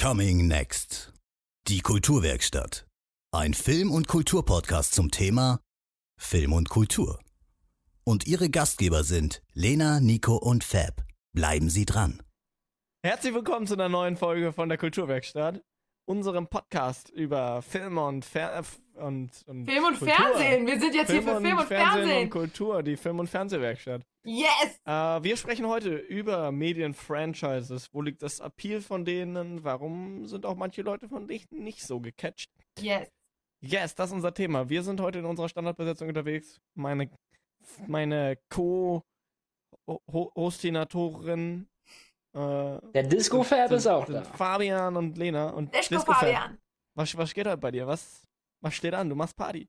Coming Next. Die Kulturwerkstatt. Ein Film- und Kulturpodcast zum Thema Film und Kultur. Und ihre Gastgeber sind Lena, Nico und Fab. Bleiben Sie dran. Herzlich willkommen zu einer neuen Folge von der Kulturwerkstatt, unserem Podcast über Film und, Fer und, und Film und Kultur. Fernsehen. Wir sind jetzt hier für Film und Fernsehen. und Kultur, die Film- und Fernsehwerkstatt. Yes! Äh, wir sprechen heute über Medienfranchises. Wo liegt das Appeal von denen? Warum sind auch manche Leute von denen nicht so gecatcht? Yes. Yes, das ist unser Thema. Wir sind heute in unserer Standardbesetzung unterwegs. Meine, meine Co-Hostinatorin. Äh, Der Disco-Fab sind- ist auch da. Fabian und Lena. Und Disco Disco-Fab. Fabian. Was, was geht heute bei dir? Was, was steht an? Du machst Party.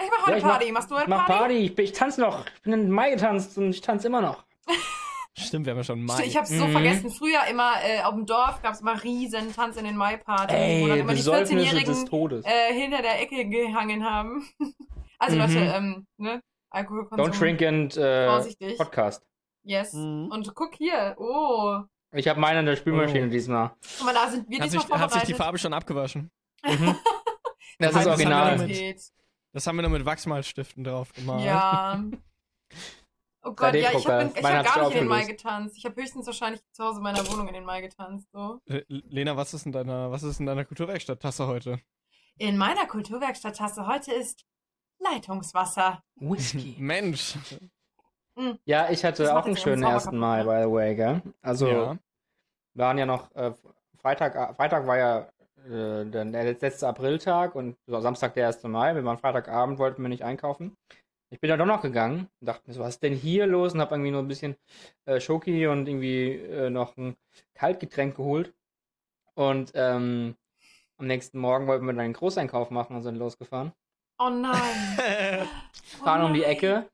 Ich mach heute Ja, ich mach- Party. Machst du heute Ich mach Party? Party, ich, ich tanze noch. Ich bin in Mai getanzt und ich tanze immer noch. Stimmt, wir haben ja schon Mai. Ich hab's so Mhm. vergessen. Früher immer äh, auf dem Dorf gab's immer riesen Tanz in den Mai-Partys, wo dann Ey, immer die Besäufnisse des 14-Jährigen Todes. äh, hinter der Ecke gehangen haben. also Mhm. Leute, ähm, ne? Alkoholkonsum. Don't drink and äh, Vorsichtig. Podcast. Yes. Mhm. Und guck hier. Oh. Ich habe meine in der Spülmaschine Oh. diesmal. Guck mal, da sind wir hat, diesmal sich, hat sich vorbereitet. die Farbe schon abgewaschen? Mhm. Das ist das haben wir original. damit. Qualität. Das haben wir nur mit Wachsmalstiften drauf gemacht. Ja. Oh Gott, ja, ich 3D-Drucker. habe hab gar nicht in den Mai getanzt. Ich habe höchstens wahrscheinlich zu Hause in meiner Wohnung in den Mai getanzt. So. Lena, was ist in deiner, was ist in deiner Kulturwerkstatt-Tasse heute? In meiner Kulturwerkstatttasse heute ist Leitungswasser. Whisky. Mensch. Ja, ich hatte Das auch einen schönen ihren 1. Zauber Mai, kaputt, by the way, gell? Also, ja. wir waren ja noch, äh, Freitag, äh, Freitag war ja äh, der, der letzte Apriltag und so Samstag der 1. Mai. Wir waren Freitagabend, wollten wir nicht einkaufen. Ich bin dann doch noch gegangen und dachte mir so, was ist denn hier los? Und habe irgendwie nur ein bisschen äh, Schoki und irgendwie äh, noch ein Kaltgetränk geholt. Und ähm, am nächsten Morgen wollten wir dann einen Großeinkauf machen und sind losgefahren. Oh nein. Oh Fahren um die. Ecke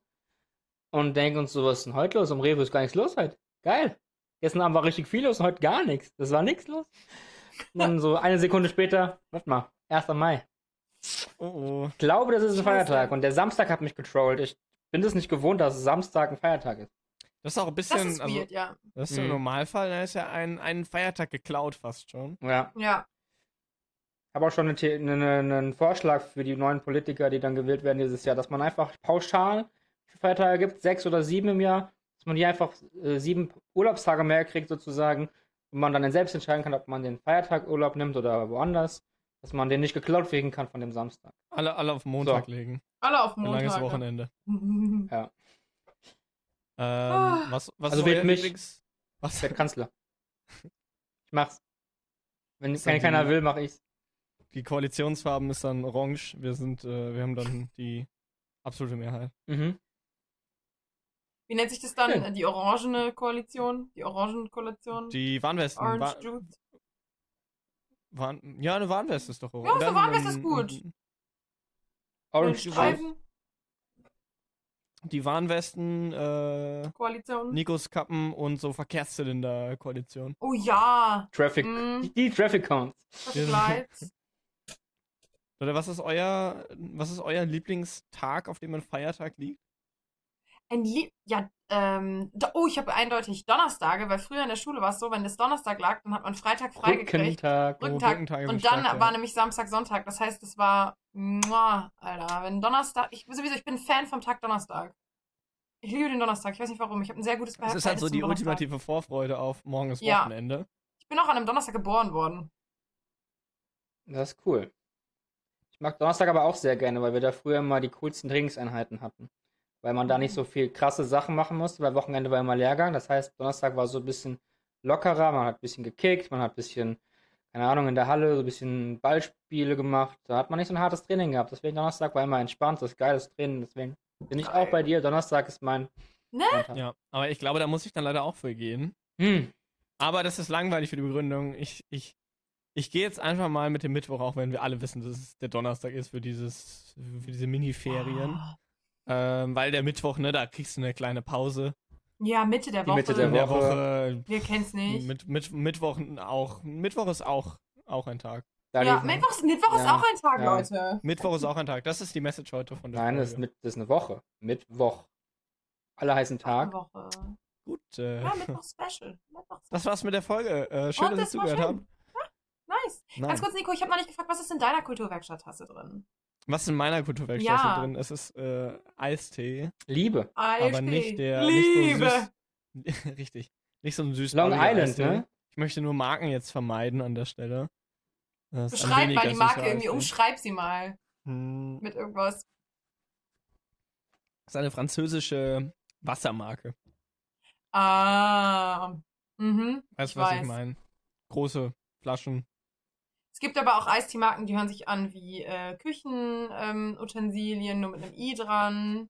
und denken uns so, was ist denn heute los? Um Rewe ist gar nichts los heute. Geil. Gestern Abend war richtig viel los und heute gar nichts. Das war nichts los. Und dann so eine Sekunde später, warte mal, 1. Mai. oh, oh. Ich glaube, das ist ein Scheiße. Feiertag und der Samstag hat mich getrollt. Ich bin es nicht gewohnt, dass Samstag ein Feiertag ist. Das ist auch ein Das bisschen, ist also, weird, ja. das ist im Mhm. Normalfall, da ist ja ein, ein Feiertag geklaut fast schon. Ja. Ja. habe auch schon eine, eine, eine, einen Vorschlag für die neuen Politiker, die dann gewählt werden dieses Jahr, dass man einfach pauschal Feiertage gibt, sechs oder sieben im Jahr, dass man hier einfach äh, sieben Urlaubstage mehr kriegt sozusagen und man dann selbst entscheiden kann, ob man den Feiertag Urlaub nimmt oder woanders, dass man den nicht geklaut kriegen kann von dem Samstag. Alle, alle auf Montag So. legen. Alle auf Ein Montag. langes Wochenende. Ja, Ähm, Ah. was, was Also ist wählt mich. Lieblings... Was? werde Kanzler. Ich mach's. Wenn dann kein, keiner die- will, mache ich's. Die Koalitionsfarben ist dann orange. Wir sind, äh, wir haben dann die absolute Mehrheit. Mhm. Wie nennt sich das dann? Schön. Die orangene Koalition? Die Orangenkoalition? Die Warnwesten. Orange Wa Juice? Warn ja, eine Warnweste ist doch Ja, so Dann Warnweste ist gut. Orange Die Streifen? Die Warnwesten, äh, Koalition? Nikos Kappen und so Verkehrszylinder-Koalition. Oh ja. Traffic. Mhm. Die, die Traffic Counts. Traffic Lights. Oder was ist euer, was ist euer Lieblingstag, auf dem ein Feiertag liegt? Ein Lieb ja, ähm, oh, ich habe eindeutig Donnerstage, weil früher in der Schule war es so, wenn es Donnerstag lag, dann hat man Freitag freigekriegt. Rückentag. Rückentag. Rückentage Und mit dann Stark, ja. war nämlich Samstag, Sonntag. Das heißt, es war, muah, Alter, wenn Donnerstag, ich sowieso, ich bin ein Fan vom Tag Donnerstag. Ich liebe den Donnerstag, ich weiß nicht warum, ich habe ein sehr gutes Das ist halt so Verhältnis die Donnerstag. ultimative Vorfreude auf morgen ist Ja. Wochenende. Ich bin auch an einem Donnerstag geboren worden. Das ist cool. Ich mag Donnerstag aber auch sehr gerne, weil wir da früher immer die coolsten Trainingseinheiten hatten. Weil man da nicht so viel krasse Sachen machen musste, weil Wochenende war immer Lehrgang. Das heißt, Donnerstag war so ein bisschen lockerer, man hat ein bisschen gekickt, man hat ein bisschen, keine Ahnung, in der Halle so ein bisschen Ballspiele gemacht. Da hat man nicht so ein hartes Training gehabt. Deswegen Donnerstag war immer entspanntes, geiles Training. Deswegen bin ich auch bei dir. Donnerstag ist mein Ne? Ja, aber ich glaube, da muss ich dann leider auch für gehen. Hm. Aber das ist langweilig für die Begründung. Ich, ich, ich gehe jetzt einfach mal mit dem Mittwoch, auch wenn wir alle wissen, dass es der Donnerstag ist für dieses, für diese Mini-Ferien. Ah. Ähm, weil der Mittwoch, ne, da kriegst du eine kleine Pause. Ja, Mitte der Woche. Mitte der der Woche. Woche. Wir kennen's nicht. Mit, mit, Mittwoch auch. Mittwoch ist auch, auch ein Tag. Da ja, Mittwoch, Mittwoch ist Ja, auch ein Tag, ja. Leute. Mittwoch ist auch ein Tag. Das ist die Message heute von der Nein, das ist, mit, das ist eine Woche. Mittwoch. Alle heißen Tag. Woche. Gut. Äh, Ja, Mittwoch Special. Mittwoch das war's mit der Folge. Äh, schön, Und dass ihr das zugehört habt. nice. Nein. Ganz kurz, Nico, ich habe noch nicht gefragt, was ist in deiner Kulturwerkstatt-Tasse drin? Was ist in meiner Kulturwerkstatt Ja. drin? Es ist äh, Eistee, Liebe. aber Eistee. nicht der. Liebe. Nicht so süß, richtig. Nicht so ein süß Long Island, ne? Ich möchte nur Marken jetzt vermeiden an der Stelle. Ist Beschreib mal die Marke irgendwie, umschreib sie mal Hm, mit irgendwas. Das ist eine französische Wassermarke. Ah. Mhm. Weißt du, Ich was ich weiß. meine? Große Flaschen. Es gibt aber auch Eistee-Marken, die hören sich an wie äh, Küchenutensilien, ähm, nur mit einem I dran.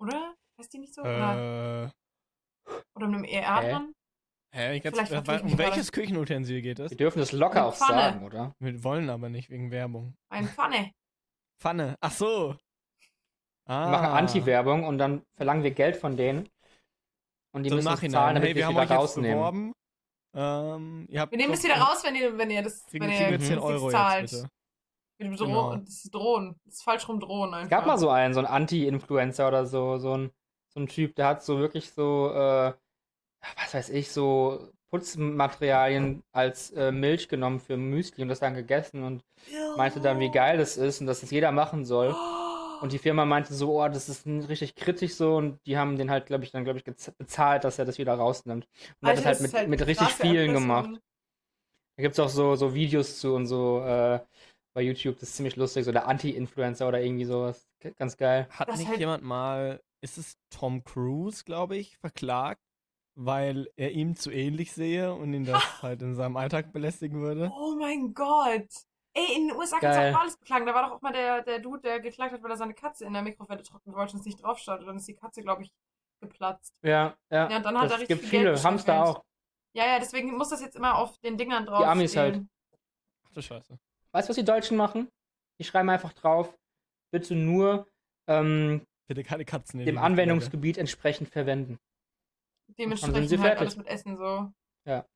Oder? Heißt die nicht so? Oder, Äh, oder mit einem ER Hä? dran? hä, ich Vielleicht ich um welches Küchenutensil geht es? Wir dürfen das locker auch sagen, oder? Wir wollen aber nicht wegen Werbung. Eine Pfanne. Pfanne. Ach so. Ah. Wir machen Anti-Werbung und dann verlangen wir Geld von denen. Und die So müssen Nachhinein. zahlen, damit hey, wir wir haben wieder euch rausnehmen. beworben. Ähm, ihr habt Wir nehmen das wieder raus, wenn ihr, wenn ihr das, Kriegen, wenn kriegen ihr 10 das Euro zahlt. jetzt bitte. Wir Dro Genau. Das ist drohen. Das ist falsch rum drohen einfach. Es gab mal so einen, so einen Anti-Influencer oder so, so ein, so ein Typ, der hat so wirklich so, äh, was weiß ich, so Putzmaterialien als äh, Milch genommen für Müsli und das dann gegessen und meinte dann, wie geil das ist und dass das jeder machen soll. Und die Firma meinte so, oh, das ist richtig kritisch so und die haben den halt, glaube ich, dann, glaube ich, bezahlt, dass er das wieder rausnimmt. Und er hat das halt mit, mit richtig vielen gemacht. Da gibt es auch so, so Videos zu und so äh, bei YouTube, das ist ziemlich lustig, so der Anti-Influencer oder irgendwie sowas. Ganz geil. Hat Das nicht halt- jemand mal, ist es Tom Cruise, glaube ich, verklagt, weil er ihm zu ähnlich sehe und ihn das halt in seinem Alltag belästigen würde? Oh mein Gott. Ey, in den USA kannst du auch alles beklagen. Da war doch auch mal der, der Dude, der geklagt hat, weil er seine Katze in der Mikrowelle trocknen wollte und es nicht drauf stand. Und dann ist die Katze, glaube ich, geplatzt. Ja, ja. Ja, und dann hat das er richtig gibt viel Geld viele, Hamster auch. Ja, ja, deswegen muss das jetzt immer auf den Dingern drauf. Amis halt. stehen. Ach du Scheiße. Weißt du, was die Deutschen machen? Die schreiben einfach drauf, bitte nur ähm, Bitte keine Katzen in dem die Anwendungsgebiet entsprechend verwenden. Dementsprechend Dann sind sie halt fertig. alles mit Essen so. Ja.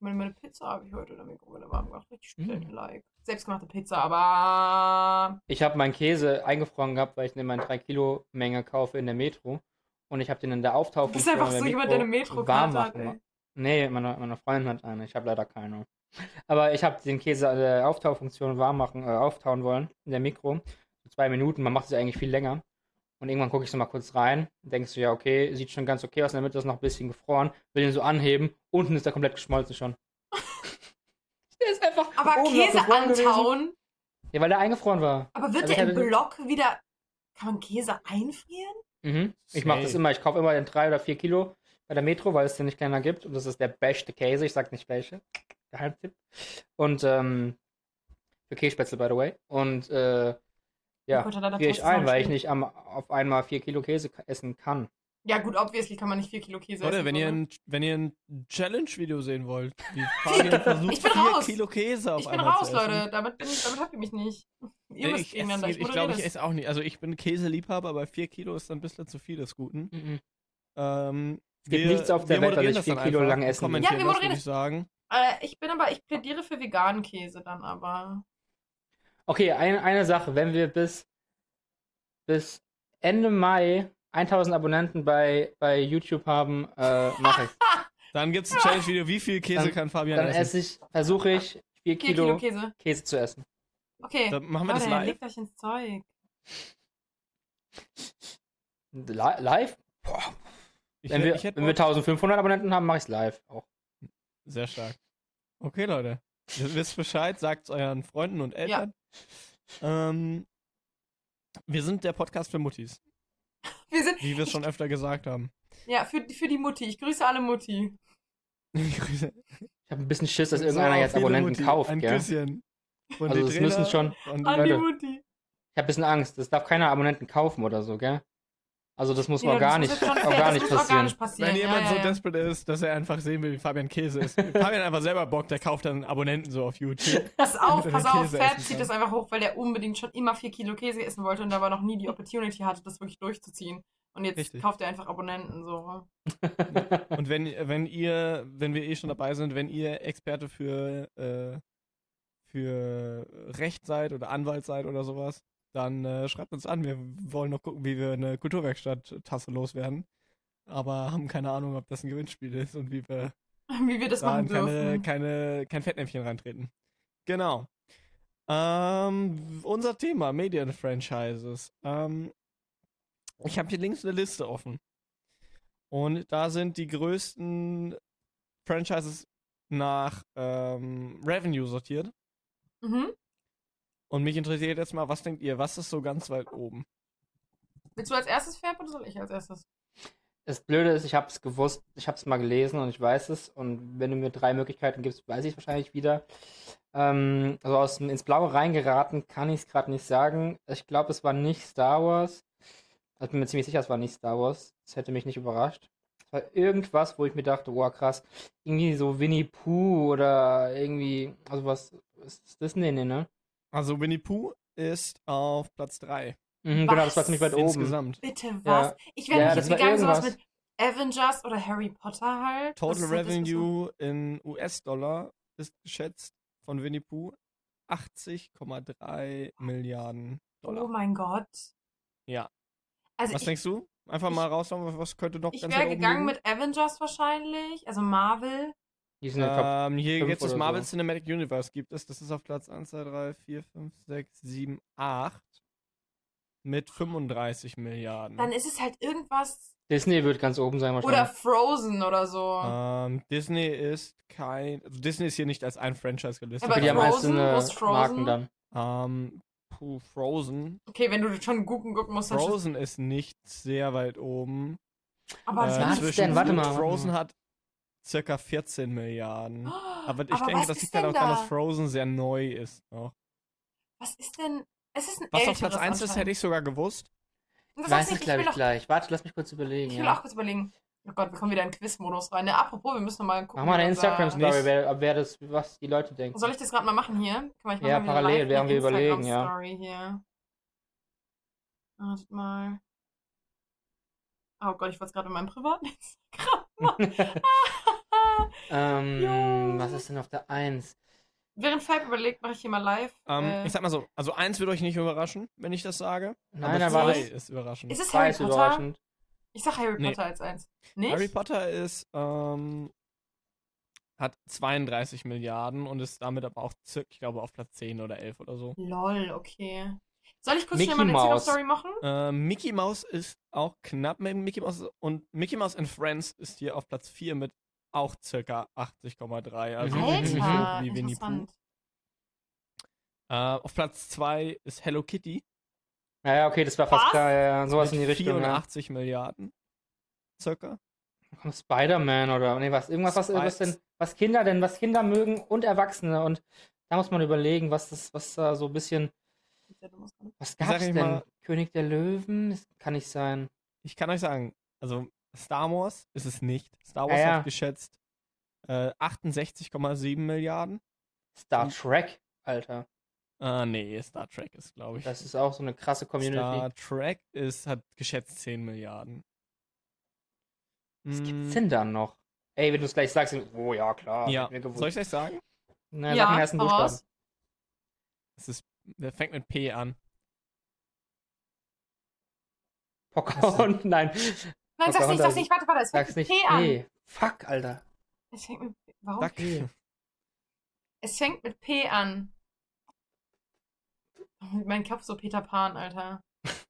Meine, meine Pizza habe ich heute in der Mikrowelle warm gemacht. Richtig Mhm. schnell, like. Selbstgemachte Pizza, aber. Ich habe meinen Käse eingefroren gehabt, weil ich eine 3 Kilo Menge kaufe in der Metro. Und ich habe den in der Du Auftauchung bist einfach so jemand, der eine Metro-Karte hat, ey. Nee, meine, meine Freundin hat eine. Ich habe leider keine. Aber ich habe den Käse an der Auftaufunktion warm machen, äh, auftauen wollen in der Mikro. So zwei Minuten, man macht es ja eigentlich viel länger. Und irgendwann gucke ich so mal kurz rein. Denkst du, ja, okay, sieht schon ganz okay aus. In der Mitte ist noch ein bisschen gefroren. Will den so anheben. Unten ist er komplett geschmolzen schon. Der ist einfach. Aber Käse gefroren gewesen. antauen. Ja, weil der eingefroren war. Aber wird Also der im hatte- Block wieder. Kann man Käse einfrieren? Mhm. Ich mache das immer. Ich kaufe immer den 3 oder 4 Kilo bei der Metro, weil es den nicht kleiner gibt. Und das ist der beste Käse. Ich sag nicht welche. Geheimtipp. Und ähm, für Kässpätzle, by the way. Und äh, ja, Oh friere ich ein, weil ich nicht am, auf einmal 4 Kilo Käse essen kann. Ja, gut, obviously kann man nicht 4 Kilo Käse Leute, essen. wenn ihr, so, ein, wenn ihr ein Challenge-Video sehen wollt, wie Fabian versucht, Ich bin 4 raus. Kilo Käse auf Ich bin einmal raus, zu essen. Leute. Damit, bin ich, damit habt ihr mich nicht. Ihr müsst ich gegeneinander. esse, Ich, ich glaube, ich esse auch nicht. Also ich bin Käseliebhaber, aber 4 Kilo ist dann ein bisschen zu viel des Guten. Mhm. Ähm, Es gibt nichts auf der wir Welt, was moderieren ich das vier dann Kilo einfach lang essen Ja, wir das, moderieren würde ich sagen. Äh, ich bin aber, ich plädiere für veganen Käse dann aber. Okay, ein, eine Sache. Wenn wir bis, bis Ende Mai 1000 Abonnenten bei, bei YouTube haben, äh, mache ich. Dann gibt es ein Challenge-Video, wie viel Käse Dann- kann Fabian Dann essen? esse ich, versuche ich 4 4 Kilo, Kilo Käse. Käse zu essen. Okay. Dann machen wir das Leute, live. legt euch ins Zeug. Li live? Boah, Ich, wenn, wir, ich hätte wenn wir Bock. 1500 Abonnenten haben, mache ich es live auch. Sehr stark. Okay, Leute. Ihr wisst Bescheid, sagt euren Freunden und Eltern. Ähm, wir sind der Podcast für Muttis, Wir sind. wie wir es schon öfter gesagt haben. Ja, für, für die Mutti. Ich grüße alle Mutti. Grüße. Ich habe ein bisschen Schiss, dass So, irgendeiner jetzt Abonnenten Mutti. kauft, Ein gell? Küsschen. Von Also die es müssen schon- und An die Leute. Mutti. Ich habe ein bisschen Angst. Das darf keiner Abonnenten kaufen oder so, gell? Also das muss Ja, das jetzt schon fair- organisch das muss passieren. passieren. Wenn ja, jemand ja, so ja. desperate ist, dass er einfach sehen will, wie Fabian Käse ist. Fabian einfach selber Bock, der kauft dann Abonnenten so auf YouTube. Pass auf, damit er pass auf, Käse Fab zieht das einfach hoch, weil der unbedingt schon immer 4 Kilo Käse essen wollte und aber noch nie die Opportunity hatte, das wirklich durchzuziehen. Und jetzt Richtig. kauft er einfach Abonnenten so. Und wenn, wenn ihr, wenn wir eh schon dabei sind, wenn ihr Experte für, äh, für Recht seid oder Anwalt seid oder sowas, dann äh, schreibt uns an. Wir wollen noch gucken, wie wir eine Kulturwerkstatt-Tasse loswerden. Aber haben keine Ahnung, ob das ein Gewinnspiel ist und wie wir Wie wir das da machen in keine, dürfen. keine, kein Fettnäpfchen reintreten. Genau. Ähm, unser Thema, Medienfranchises. Ähm, ich habe hier links eine Liste offen. Und da sind die größten Franchises nach ähm, Revenue sortiert. Mhm. Und mich interessiert jetzt mal, was denkt ihr, was ist so ganz weit oben? Willst du als erstes Fab oder soll ich als erstes? Das Blöde ist, ich habe es gewusst, ich habe es mal gelesen und ich weiß es. Und wenn du mir drei Möglichkeiten gibst, weiß ich es wahrscheinlich wieder. Ähm, also aus ins Blaue reingeraten kann ich es gerade nicht sagen. Ich glaube, es war nicht Star Wars. Ich bin mir ziemlich sicher, es war nicht Star Wars. Das hätte mich nicht überrascht. Es war irgendwas, wo ich mir dachte, wow, krass. Irgendwie so Winnie Pooh oder irgendwie, also was ist Disney, ne? Also Winnie Pooh ist auf Platz 3. Mhm, genau, das war ziemlich weit oben. Insgesamt. Bitte was? Ich wäre Ja, nicht gegangen, sowas mit Avengers oder Harry Potter halt. Total Revenue in US-Dollar ist geschätzt von Winnie Pooh 80,3 Milliarden Oh Dollar. mein Gott. Ja. Also Was ich, denkst du? Einfach ich- mal raushauen, was könnte noch ich ganz wäre weit oben gegangen liegen? mit Avengers wahrscheinlich, also Marvel. Die sind. Ähm, hier fünf jetzt das oder Marvel so. Cinematic Universe gibt es. Das ist auf Platz 1, 2, 3, 4, 5, 6, 7, 8 mit 35 Milliarden. Dann ist es halt irgendwas. Disney wird ganz oben sein Oder wahrscheinlich. Frozen oder so. ähm, Disney ist kein. Also Disney ist hier nicht als ein Franchise gelistet. Aber die haben Frozen, einzelne Frozen? Marken dann. ähm, puh, Frozen. Okay, wenn du schon gucken, gucken musst, dann Frozen ist nicht sehr weit oben. Aber das Äh, war Was zwischen- denn? Warte mal, Frozen hat circa 14 Milliarden. Aber ich Aber denke, das liegt halt auch daran, da? dass Frozen sehr neu ist noch. Was ist denn. Es ist ein Was auf Platz 1 ist, hätte ich sogar gewusst. Das Weiß ich, glaube ich, auch- gleich. Warte, lass mich kurz überlegen. Ich will ja. auch kurz überlegen. Oh Gott, wir kommen wieder in Quiz-Modus rein. Ne, apropos, wir müssen noch mal gucken. Mach mal eine Instagram-Story, wer, wer das, was die Leute denken. Soll ich das gerade mal machen hier? Kann man, ich mach Ja, mal wieder parallel, während wir überlegen, ja. Hier. Wartet mal. Oh Gott, ich wollte es gerade in meinem privaten Instagram machen. ähm, Jo. was ist denn auf der 1? Während Fab überlegt, mache ich hier mal live. Ähm, äh, ich sag mal so, also eins wird euch nicht überraschen, wenn ich das sage. Nein, aber da war zwei das ist überraschend. ist es Harry ist Potter? überraschend. Ich sag Harry Nee. Potter als eins. Nicht? Harry Potter ist, ähm, hat 32 Milliarden und ist damit aber auch circa, ich glaube, auf Platz 10 oder 11 oder so. Lol, okay. Soll ich kurz Mickey schnell mal eine. Instagram-Story machen? Ähm, Mickey Mouse ist auch knapp mit Mickey Mouse und Mickey Mouse and Friends ist hier auf Platz 4 mit auch circa 80,3. Also Mhm. Alter, wie Winnie Pooh. Äh, auf Platz 2 ist Hello Kitty Ja, ja, okay, das war fast Was? klar, ja, ja, sowas in die Richtung. Ja. 84 Milliarden. Circa. Spider-Man oder nee, was, irgendwas, was, was denn, was Kinder denn, was Kinder mögen und Erwachsene und da muss man überlegen, was das, was da so ein bisschen, was gab's ich denn? mal- König der Löwen? Das kann nicht sein. Ich kann euch sagen, also Star Wars ist es nicht. Star Wars Ja, ja. hat geschätzt äh, 68,7 Milliarden. Star Hm. Trek, Alter. Ah, nee, Star Trek ist, glaube ich. Das ist auch so eine krasse Community. Star Trek ist, hat geschätzt 10 Milliarden. Was gibt's denn da noch? Ey, wenn du es gleich sagst, oh ja, klar. Ja, soll ich euch sagen? Na, sag ja, den ersten Buchstaben. Es ist, der fängt mit P an. Pocahontas, nein. Nein, sag's nicht, sag's nicht, warte, warte, es fängt mit. P an. Nee. Fuck, Alter. Es fängt mit P. Warum? Sag. P. Es fängt mit P an. Oh, mein Kopf so Peter Pan, Alter.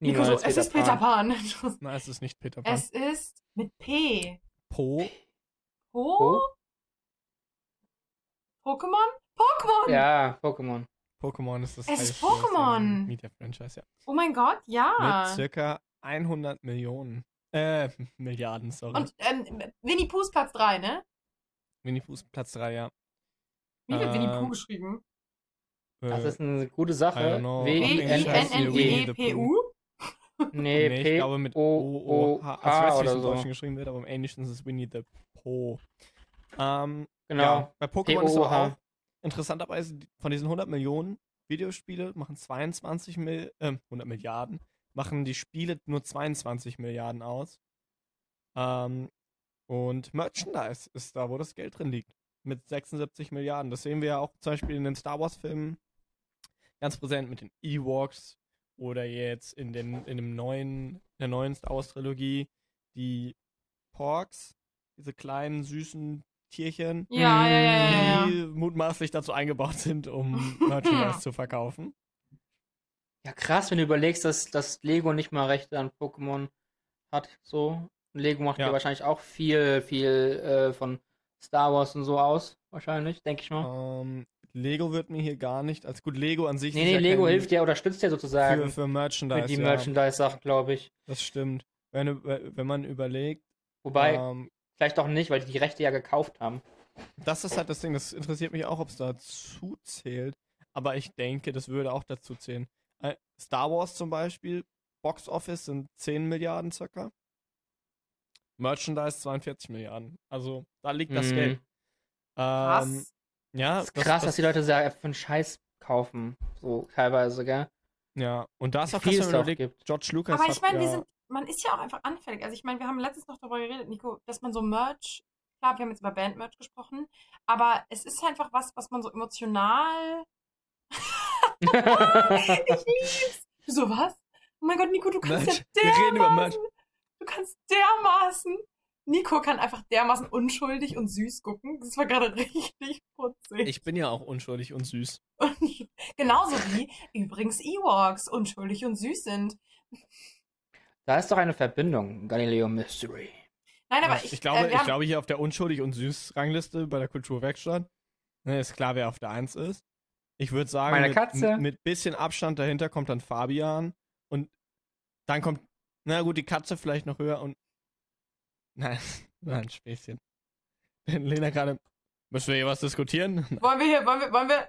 Nico so, es ist Peter Pan. Nein, es ist nicht Peter Pan. es ist mit P. Po. Po? Po? Pokémon? Pokémon! Ja, Pokémon. Pokémon ist das Es ist heißeste Pokémon. Media-Franchise, ja. Oh mein Gott, ja. Mit circa 100 Millionen. Äh, Milliarden, sorry. Und ähm, Winnie Poohs Platz 3, ne? Winnie Pooh ist Platz 3, ja. Wie wird Winnie Pooh Ähm, geschrieben? Das Äh, ist eine gute Sache. W I Englisch heißt sie Winnie the W-I-N-N-I-E-P-U? Nee, nee, P ich glaube mit O O, O H. Also ich weiß nicht, wie oder es im. Deutschen geschrieben wird, aber im Englischen ist es Winnie the Pooh. Ähm, Genau. Ja, bei Pokémon ist P-O-O-H. auch interessanterweise von diesen 100 Millionen Videospiele machen 22 Mil äh, 100 Milliarden machen die Spiele nur 22 Milliarden aus. Ähm, und Merchandise ist da, wo das Geld drin liegt. Mit 76 Milliarden. Das sehen wir ja auch zum Beispiel in den Star Wars-Filmen ganz präsent mit den Ewoks oder jetzt in, den, in dem neuen, der neuen Star Wars-Trilogie die Porks, diese kleinen süßen Tierchen, Ja, ja, ja, ja, ja. die mutmaßlich dazu eingebaut sind, um Merchandise zu verkaufen. Ja, krass, wenn du überlegst, dass, dass Lego nicht mal Rechte an Pokémon hat, so. Und Lego macht ja, Ja. wahrscheinlich auch viel, viel äh, von Star Wars und so aus, wahrscheinlich, denke ich mal. Ähm, Lego wird mir hier gar nicht, als gut Lego an sich nee, nee, Lego hilft ja oder stützt ja sozusagen für, für, für Merchandise. die ja, Merchandise-Sachen, glaube ich. Das stimmt. Wenn, wenn man überlegt, Wobei, ähm, vielleicht auch nicht, weil die die Rechte ja gekauft haben. das ist halt das Ding, das interessiert mich auch, ob es dazu zählt. Aber ich denke, das würde auch dazu zählen. Äh, Star Wars zum Beispiel, Box Office sind 10 Milliarden circa. Merchandise 42 Milliarden. Also da liegt das Mhm. Geld. Ähm, Krass. ja, Das ist krass, dass die Leute sehr für einen Scheiß kaufen, so teilweise, gell? Ja, und da ist auch viel krass, es wenn man überlegt, gibt. George Lucas Aber ich meine, wir ja, sind, man ist ja auch einfach anfällig. Also ich meine, wir haben letztens noch darüber geredet, Nico, dass man so Merch, klar, wir haben jetzt über Band-Merch gesprochen, aber es ist einfach was, was man so emotional. ich lieb's. So was? Oh mein Gott, Nico, du kannst Merch. ja Wir reden über dermaßen. Du kannst dermaßen. Nico kann einfach dermaßen unschuldig und süß gucken. Das war gerade richtig putzig. ich bin ja auch unschuldig und süß. Und genauso wie übrigens Ewoks unschuldig und süß sind. Da ist doch eine Verbindung, Galileo Mystery. Nein, aber ich, ich, glaube, äh, ich haben- glaube, hier auf der unschuldig und süß Rangliste bei der Kulturwerkstatt ne, ist klar, wer auf der 1 ist. Ich würde sagen, Meine mit, Katze. mit, bisschen Abstand dahinter kommt dann Fabian und dann kommt, na gut, die Katze vielleicht noch höher und nein, nein, Späßchen. Lena gerade, müssen wir hier was diskutieren? Wollen wir hier, wollen wir, wollen wir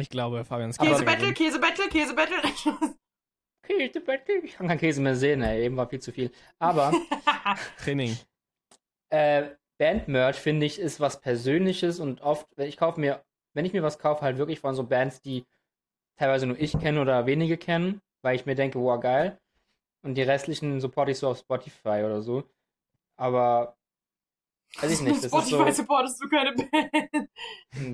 Ich glaube, Fabian ist Käsebattle, Käsebattle, Käsebattle? Käse, ich kann keinen Käse mehr sehen, ey. Eben war viel zu viel. Aber Training. äh, Bandmerch, finde ich, ist was Persönliches und oft, wenn ich kaufe mir, wenn ich mir was kaufe, halt wirklich von so Bands, die teilweise nur ich kenne oder wenige kennen, weil ich mir denke, wow, geil. Und die restlichen support ich so auf Spotify oder so. Aber weiß ich nicht, das ist Spotify so, supportest du keine Band.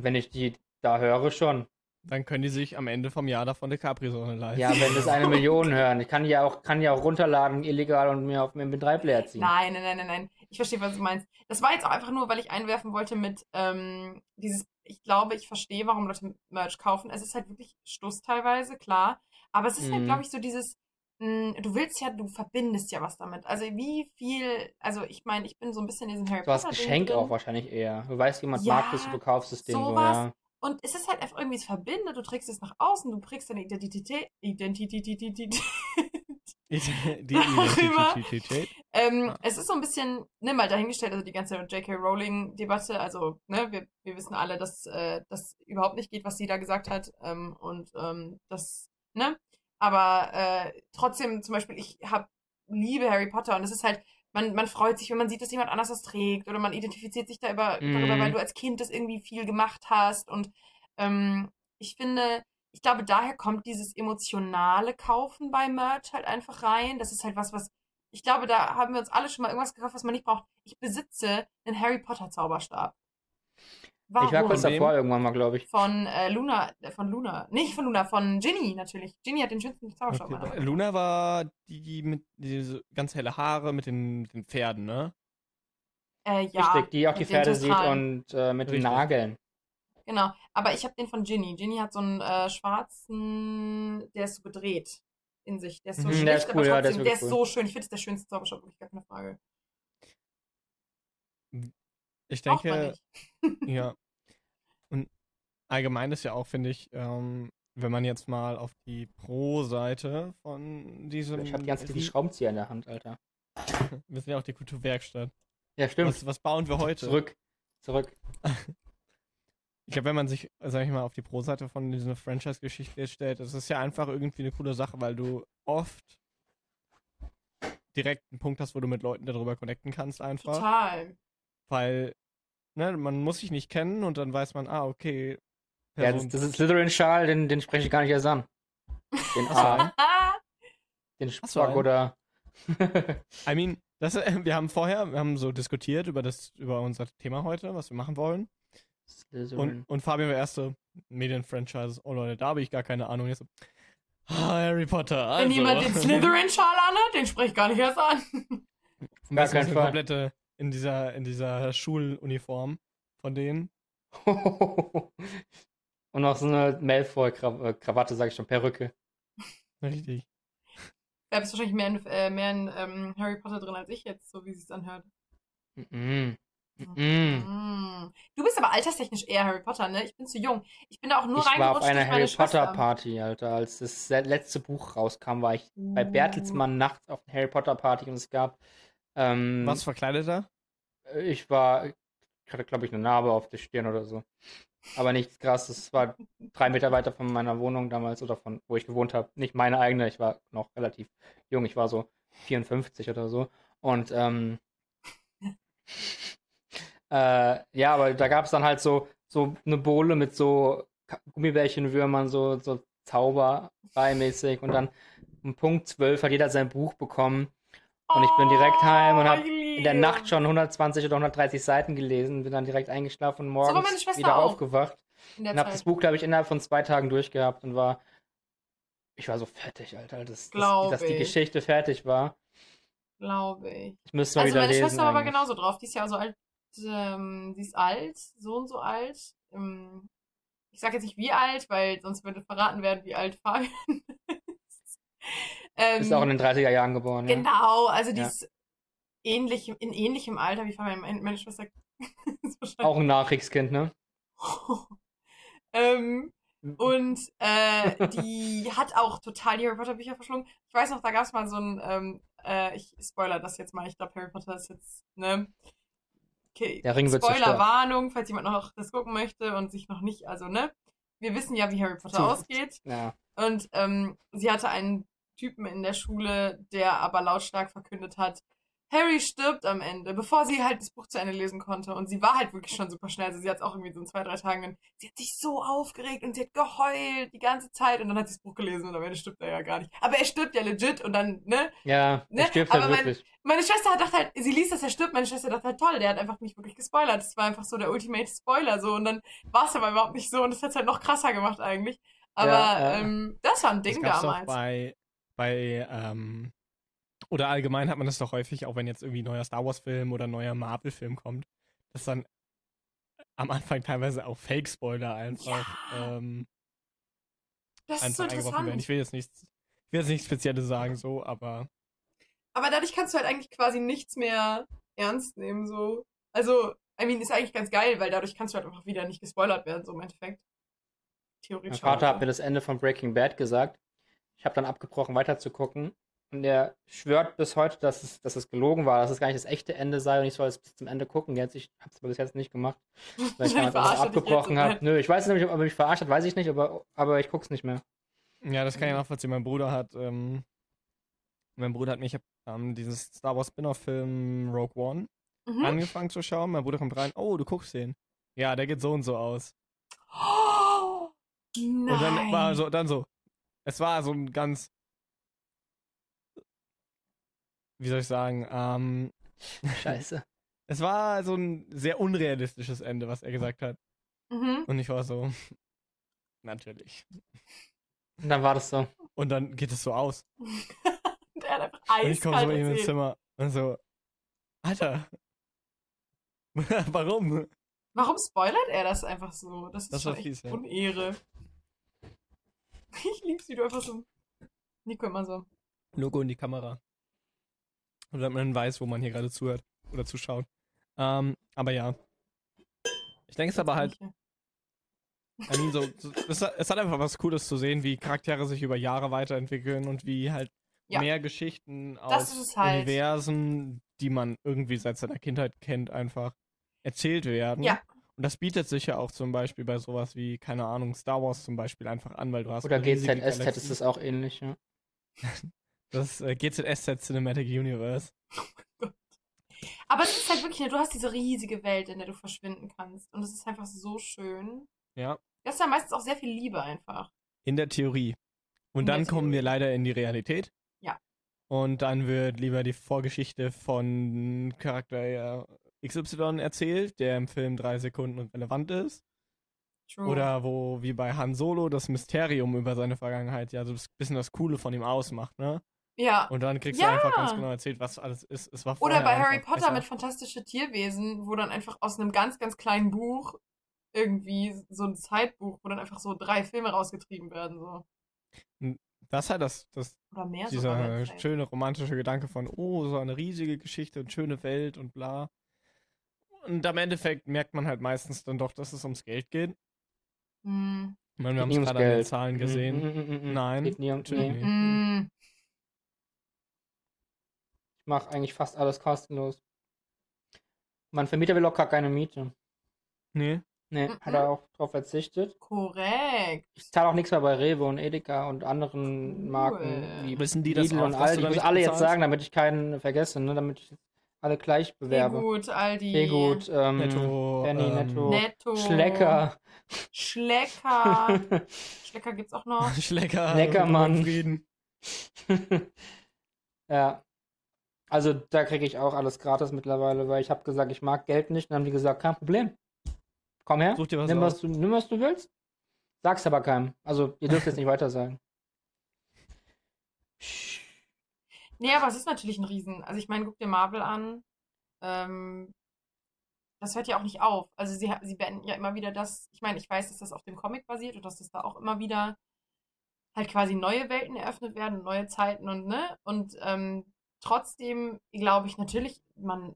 wenn ich die da höre, schon. Dann können die sich am Ende vom Jahr davon eine Capri-Sonne leisten. Ja, wenn das eine Million hören. Ich kann die ja auch, kann die auch runterladen, illegal und mir auf dem MP3-Player ziehen. Nein, nein, nein, nein, nein. Ich verstehe, was du meinst. Das war jetzt auch einfach nur, weil ich einwerfen wollte mit ähm, dieses, ich glaube, ich verstehe, warum Leute Merch kaufen. Es ist halt wirklich Stuss teilweise, klar. Aber es ist halt, Mhm. glaube ich, so dieses, mh, du willst ja, du verbindest ja was damit. Also wie viel, also ich meine, ich bin so ein bisschen in diesem Harry So als Potter Geschenk drin. auch wahrscheinlich eher. Du weißt, jemand Ja, mag das und du kaufst es dem so, ja. Und es ist halt einfach irgendwie, es verbindet, du trägst es nach außen, du prägst deine Identität, Identität, Die Darüber. Ähm, Ja. Es ist so ein bisschen, ne, mal dahingestellt, also die ganze J.K. Rowling-Debatte, also, ne, wir, wir wissen alle, dass äh, das überhaupt nicht geht, was sie da gesagt hat. Ähm, und ähm, das, ne? Aber äh, trotzdem, zum Beispiel, ich hab, liebe Harry Potter und es ist halt, man, man freut sich, wenn man sieht, dass jemand anders das trägt oder man identifiziert sich da über, Mhm. darüber, weil du als Kind das irgendwie viel gemacht hast. Und ähm, ich finde, ich glaube, daher kommt dieses emotionale Kaufen bei Merch halt einfach rein. Das ist halt was, was ich glaube, da haben wir uns alle schon mal irgendwas gekauft, was man nicht braucht. Ich besitze einen Harry Potter Zauberstab. Warum? Ich war kurz davor irgendwann mal, glaube ich. von äh, Luna, äh, von Luna, nicht von Luna, von Ginny natürlich. Ginny hat den schönsten Zauberstab. Okay. Luna war die mit diese ganz helle Haare mit den, mit den Pferden, ne? Äh, ja, Richtig, die auch die den Pferde sieht und äh, mit den Richtig. Nageln. Genau, aber ich habe den von Ginny. Ginny hat so einen äh, schwarzen, der ist so gedreht in sich. Der ist so Mhm, schlicht, der ist aber cool, trotzdem, ja, der ist der ist cool. so schön. Ich finde, das ist der schönste Zauberstab, wirklich gar keine Frage. Ich denke, ja. Und allgemein ist ja auch, finde ich, ähm, wenn man jetzt mal auf die Pro-Seite von diesem. Ich habe die ganze Zeit die Schraubenzieher in der Hand, Alter. Wir sind ja auch die Kulturwerkstatt. Ja, stimmt. Was, was bauen wir heute? Zurück. Zurück. Ich glaube, wenn man sich, sag ich mal, auf die Pro-Seite von dieser Franchise-Geschichte stellt, das ist ja einfach irgendwie eine coole Sache, weil du oft direkt einen Punkt hast, wo du mit Leuten darüber connecten kannst einfach. Total. Weil, ne, man muss sich nicht kennen und dann weiß man, ah, okay. Ja, das, das ist Slytherin-Schal, den, den spreche ich gar nicht erst an. Den? A, den Spock oder. I mean, das, wir haben vorher, wir haben so diskutiert über das, über unser Thema heute, was wir machen wollen. Und, und Fabian war erste Medien-Franchises. Oh Leute, da habe ich gar keine Ahnung. Jetzt so, ah, Harry Potter. Also. Wenn jemand den Slytherin-Schal anhat, den spreche ich gar nicht erst an. Gar so Fall. komplette in dieser, in dieser Schuluniform von denen. Und noch so eine Malfoy-Krawatte, sag ich schon, Perücke. Richtig. Da bist wahrscheinlich mehr in, äh, mehr in ähm, Harry Potter drin als ich jetzt, so wie es sich anhört. Mm. Mm. Mm. Du bist aber alterstechnisch eher Harry Potter, ne? Ich bin zu jung. Ich bin da auch nur Ich war auf reingerutscht einer Harry Potter. Party, Alter. Als das letzte Buch rauskam, war ich bei Uh. Bertelsmann nachts auf einer Harry Potter Party und es gab. Ähm, Was verkleidet da? Ich war. Ich hatte, glaube ich, eine Narbe auf der Stirn oder so. Aber nichts krasses. Es war drei Meter weiter von meiner Wohnung damals oder von wo ich gewohnt habe. Nicht meine eigene, ich war noch relativ jung. Ich war so 54 oder so. Und ähm, äh, ja, aber da gab es dann halt so, so eine Bohle mit so Gummibärchenwürmern, so, so Zaubereimäßig. Und dann um Punkt 12 hat jeder sein Buch bekommen. Und ich bin direkt heim und Oh, habe in der. Nacht schon 120 oder 130 Seiten gelesen, bin dann direkt eingeschlafen und morgens meine Schwester wieder auch. aufgewacht. Und habe das Buch, glaube ich, innerhalb von zwei Tagen durchgehabt und war. Ich war so fertig, Alter, dass, dass, dass die ich. Geschichte fertig war. Glaube ich. Ich müsste mal Also wieder meine lesen. Schwester war aber genauso drauf. Die ist ja so alt. Ähm, sie ist alt, so und so alt. Ähm, ich sage jetzt nicht wie alt, weil sonst würde verraten werden, wie alt Fabian ist. Ähm, Ist auch in den 30er Jahren geboren. Ja. Genau, also die Ja. ist ähnlich, in ähnlichem Alter wie Fabian. Meine, meine Schwester Auch ein Nachkriegskind, ne? ähm, und äh, die hat auch total die Harry Potter Bücher verschlungen. Ich weiß noch, da gab es mal so ein, ähm, äh, ich spoiler das jetzt mal, ich glaube Harry Potter ist jetzt, ne? Okay, Der Ring wird zerstört. Spoilerwarnung, falls jemand noch das gucken möchte und sich noch nicht, also ne? Wir wissen ja, wie Harry Potter ausgeht. Ja. Und ähm, sie hatte einen Typen in der Schule, der aber lautstark verkündet hat, Harry stirbt am Ende, bevor sie halt das Buch zu Ende lesen konnte. Und sie war halt wirklich schon super schnell. Also sie hat es auch irgendwie so in zwei, drei Tagen. Sie hat sich so aufgeregt und sie hat geheult die ganze Zeit. Und dann hat sie das Buch gelesen und am Ende stirbt er ja gar nicht. Aber er stirbt ja legit und dann, ne? Ja, Ne, er stirbt aber halt mein- wirklich. Meine Schwester hat dachte halt, sie liest, dass er stirbt. Meine Schwester dachte halt, toll, der hat einfach mich wirklich gespoilert. Das war einfach so der ultimate Spoiler so. Und dann war es aber überhaupt nicht so. Und das hat es halt noch krasser gemacht eigentlich. Aber Ja, ja. Ähm, das war ein Das Ding doch damals. bei, bei ähm, oder allgemein hat man das doch häufig, auch wenn jetzt irgendwie ein neuer Star Wars-Film oder ein neuer Marvel-Film kommt, dass dann am Anfang teilweise auch Fake-Spoiler einfach, ähm, Das ist so einfach eingeworfen werden. interessant. Ich will jetzt nichts, ich will jetzt nichts Spezielles sagen, so, aber Aber dadurch kannst du halt eigentlich quasi nichts mehr ernst nehmen, so. Also, I mean, ist eigentlich ganz geil, weil dadurch kannst du halt einfach wieder nicht gespoilert werden, so im Endeffekt. Mein Theoretisch. Vater hat mir das Ende von Breaking Bad gesagt. Ich habe dann abgebrochen, weiterzugucken. Und er schwört bis heute, dass es, dass es gelogen war, dass es gar nicht das echte Ende sei und ich soll es bis zum Ende gucken. Jetzt, ich habe es aber bis jetzt nicht gemacht. Weil ich damals dich abgebrochen habe. Nö, ich weiß nicht, ob er mich verarscht hat, weiß ich nicht, aber, aber ich guck's nicht mehr. ja, das kann ich nachvollziehen. Mein Bruder hat, ähm, mein Bruder hat mich, ich hab, ähm, dieses Star Wars Spin-off-Film Rogue One Mhm. angefangen zu schauen. Mein Bruder kommt rein, oh, du guckst den. Ja, der geht so und so aus. Oh, nein. Und dann war so, dann so. Es war so ein ganz. Wie soll ich sagen? Ähm, Scheiße. es war so ein sehr unrealistisches Ende, was er gesagt hat. Mhm. Und ich war so. Natürlich. Und dann war das so. Und dann geht es so aus. Und er hat einfach Und ich komme so ihm ins. Zimmer und so. Alter. Warum? Warum spoilert er das einfach so? Das ist Das schon war echt fies, ja. Unehre. Ich lieb's, wie du einfach so. Nico immer so. Logo in die Kamera. Und damit man weiß, wo man hier gerade zuhört oder zuschaut. Ähm, aber ja. Ich denke, es ist aber halt I mean, so, so, es, hat- es hat einfach was Cooles zu sehen, wie Charaktere sich über Jahre weiterentwickeln und wie halt Ja. mehr Geschichten aus halt. Universen, die man irgendwie seit seiner Kindheit kennt, einfach erzählt werden. Ja. Und das bietet sich ja auch zum Beispiel bei sowas wie, keine Ahnung, Star Wars zum Beispiel einfach an, weil du hast Oder GZSZ ist das auch ähnlich, ja. Das äh, GZSZ Cinematic Universe. Aber es ist halt wirklich, du hast diese riesige Welt, in der du verschwinden kannst. Und es ist einfach so schön. Ja. Das ist ja meistens auch sehr viel Liebe einfach. In der Theorie. Und In dann kommen wir leider in die Realität. Ja. Und dann wird lieber die Vorgeschichte von Charakter XY erzählt, der im Film drei Sekunden relevant ist. True. Oder wo, wie bei Han Solo, das Mysterium über seine Vergangenheit ja so ein bisschen das Coole von ihm ausmacht, ne? Ja. Und dann kriegst Ja. du einfach ganz genau erzählt, was alles ist. Es war Oder bei Harry Potter besser. mit fantastische Tierwesen, wo dann einfach aus einem ganz, ganz kleinen Buch irgendwie so ein Zeitbuch, wo dann einfach so drei Filme rausgetrieben werden. So. Das ist halt das, das Oder mehr dieser schöne romantische Gedanke von, oh, so eine riesige Geschichte und schöne Welt und bla. Und am Endeffekt merkt man halt meistens dann doch, dass es ums Geld geht. Hm. Ich meine, wir haben es gerade an den. Zahlen gesehen. Mm, mm, mm, mm. Nein, Geht nie um, nee. nicht. Hm. Ich mache eigentlich fast alles kostenlos. Mein Vermieter will auch gar keine Miete. Nee. Nee, Mhm. hat er auch drauf verzichtet. Korrekt. Ich zahle auch nichts mehr bei Rewe und Edeka und anderen Marken Cool. wie Wissen die das Lidl auch, und Aldi. Ich muss alle jetzt sagen, damit ich keinen vergesse, ne? damit ich alle gleich Sehr bewerbe. gut, Aldi. Sehr gut. Ähm, Netto. Penny, ähm, Netto. Netto. Schlecker. Schlecker. Schlecker gibt's auch noch. Schlecker. Lecker, Mann. Frieden. ja. Also da kriege ich auch alles gratis mittlerweile, weil ich habe gesagt, ich mag Geld nicht. Und dann haben die gesagt, kein Problem. Komm her, Such dir was nimm, aus. was du, nimm was du willst. Sag's aber keinem. Also ihr dürft jetzt nicht weiter sagen. Nee, aber es ist natürlich ein Riesen. Also ich meine, guck dir Marvel an. Ähm, das hört ja auch nicht auf. Also sie, sie beenden ja immer wieder das. Ich meine, ich weiß, dass das auf dem Comic basiert und dass das da auch immer wieder halt quasi neue Welten eröffnet werden, neue Zeiten und ne. Und ähm, trotzdem glaube ich natürlich, man,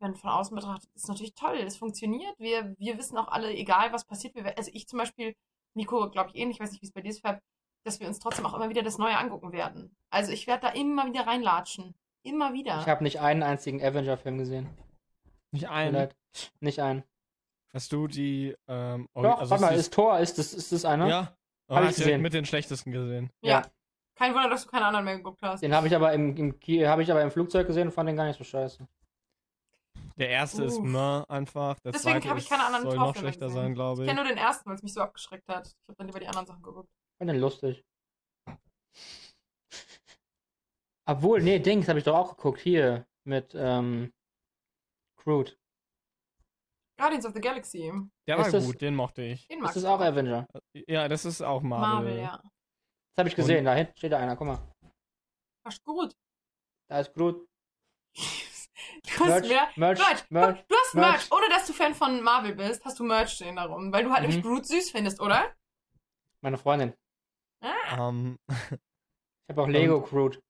wenn von außen betrachtet, ist natürlich toll. Es funktioniert. Wir, wir wissen auch alle, egal was passiert, wir, also ich zum Beispiel, Nico, glaube ich ähnlich, ich weiß nicht, wie es bei dir ist, Fab, dass wir uns trotzdem auch immer wieder das Neue angucken werden. Also ich werde da immer wieder reinlatschen. Immer wieder. Ich habe nicht einen einzigen Avenger-Film gesehen. Nicht Tut mir ein. leid. Nicht einen. Hast du die. Ähm, Doch, also warte mal, ist Thor, ist das, ist das einer? Ja. Hab Hab ich gesehen. mit den schlechtesten gesehen. ja. ja. Kein Wunder, dass du keine anderen mehr geguckt hast. Den habe ich aber im, im habe ich aber im Flugzeug gesehen und fand den gar nicht so scheiße. Der erste ist Uff. meh einfach. Der Deswegen zweite hab ich ist- keine anderen soll noch schlechter gesehen. sein, glaube Ich ich. kenne nur den ersten, weil es mich so abgeschreckt hat. Ich habe dann lieber die anderen Sachen geguckt. Fand den lustig. Obwohl, nee, Dings habe ich doch auch geguckt. Hier, mit, ähm, Groot. Guardians of the Galaxy. Der war Ist das- gut, den mochte ich. Den Ist das auch Avenger? Ja, das ist auch Marvel. Marvel, ja. Das habe ich gesehen, da hinten steht da einer, guck mal. Hast gut. Da ist Groot. Du hast mehr. Merch, Merch. Merch. Du hast Merch. Merch. Ohne dass du Fan von Marvel bist, hast du Merch stehen darum. Weil du halt Mhm. nämlich Groot süß findest, oder? Meine Freundin. Ähm, Ich habe auch Lego Groot.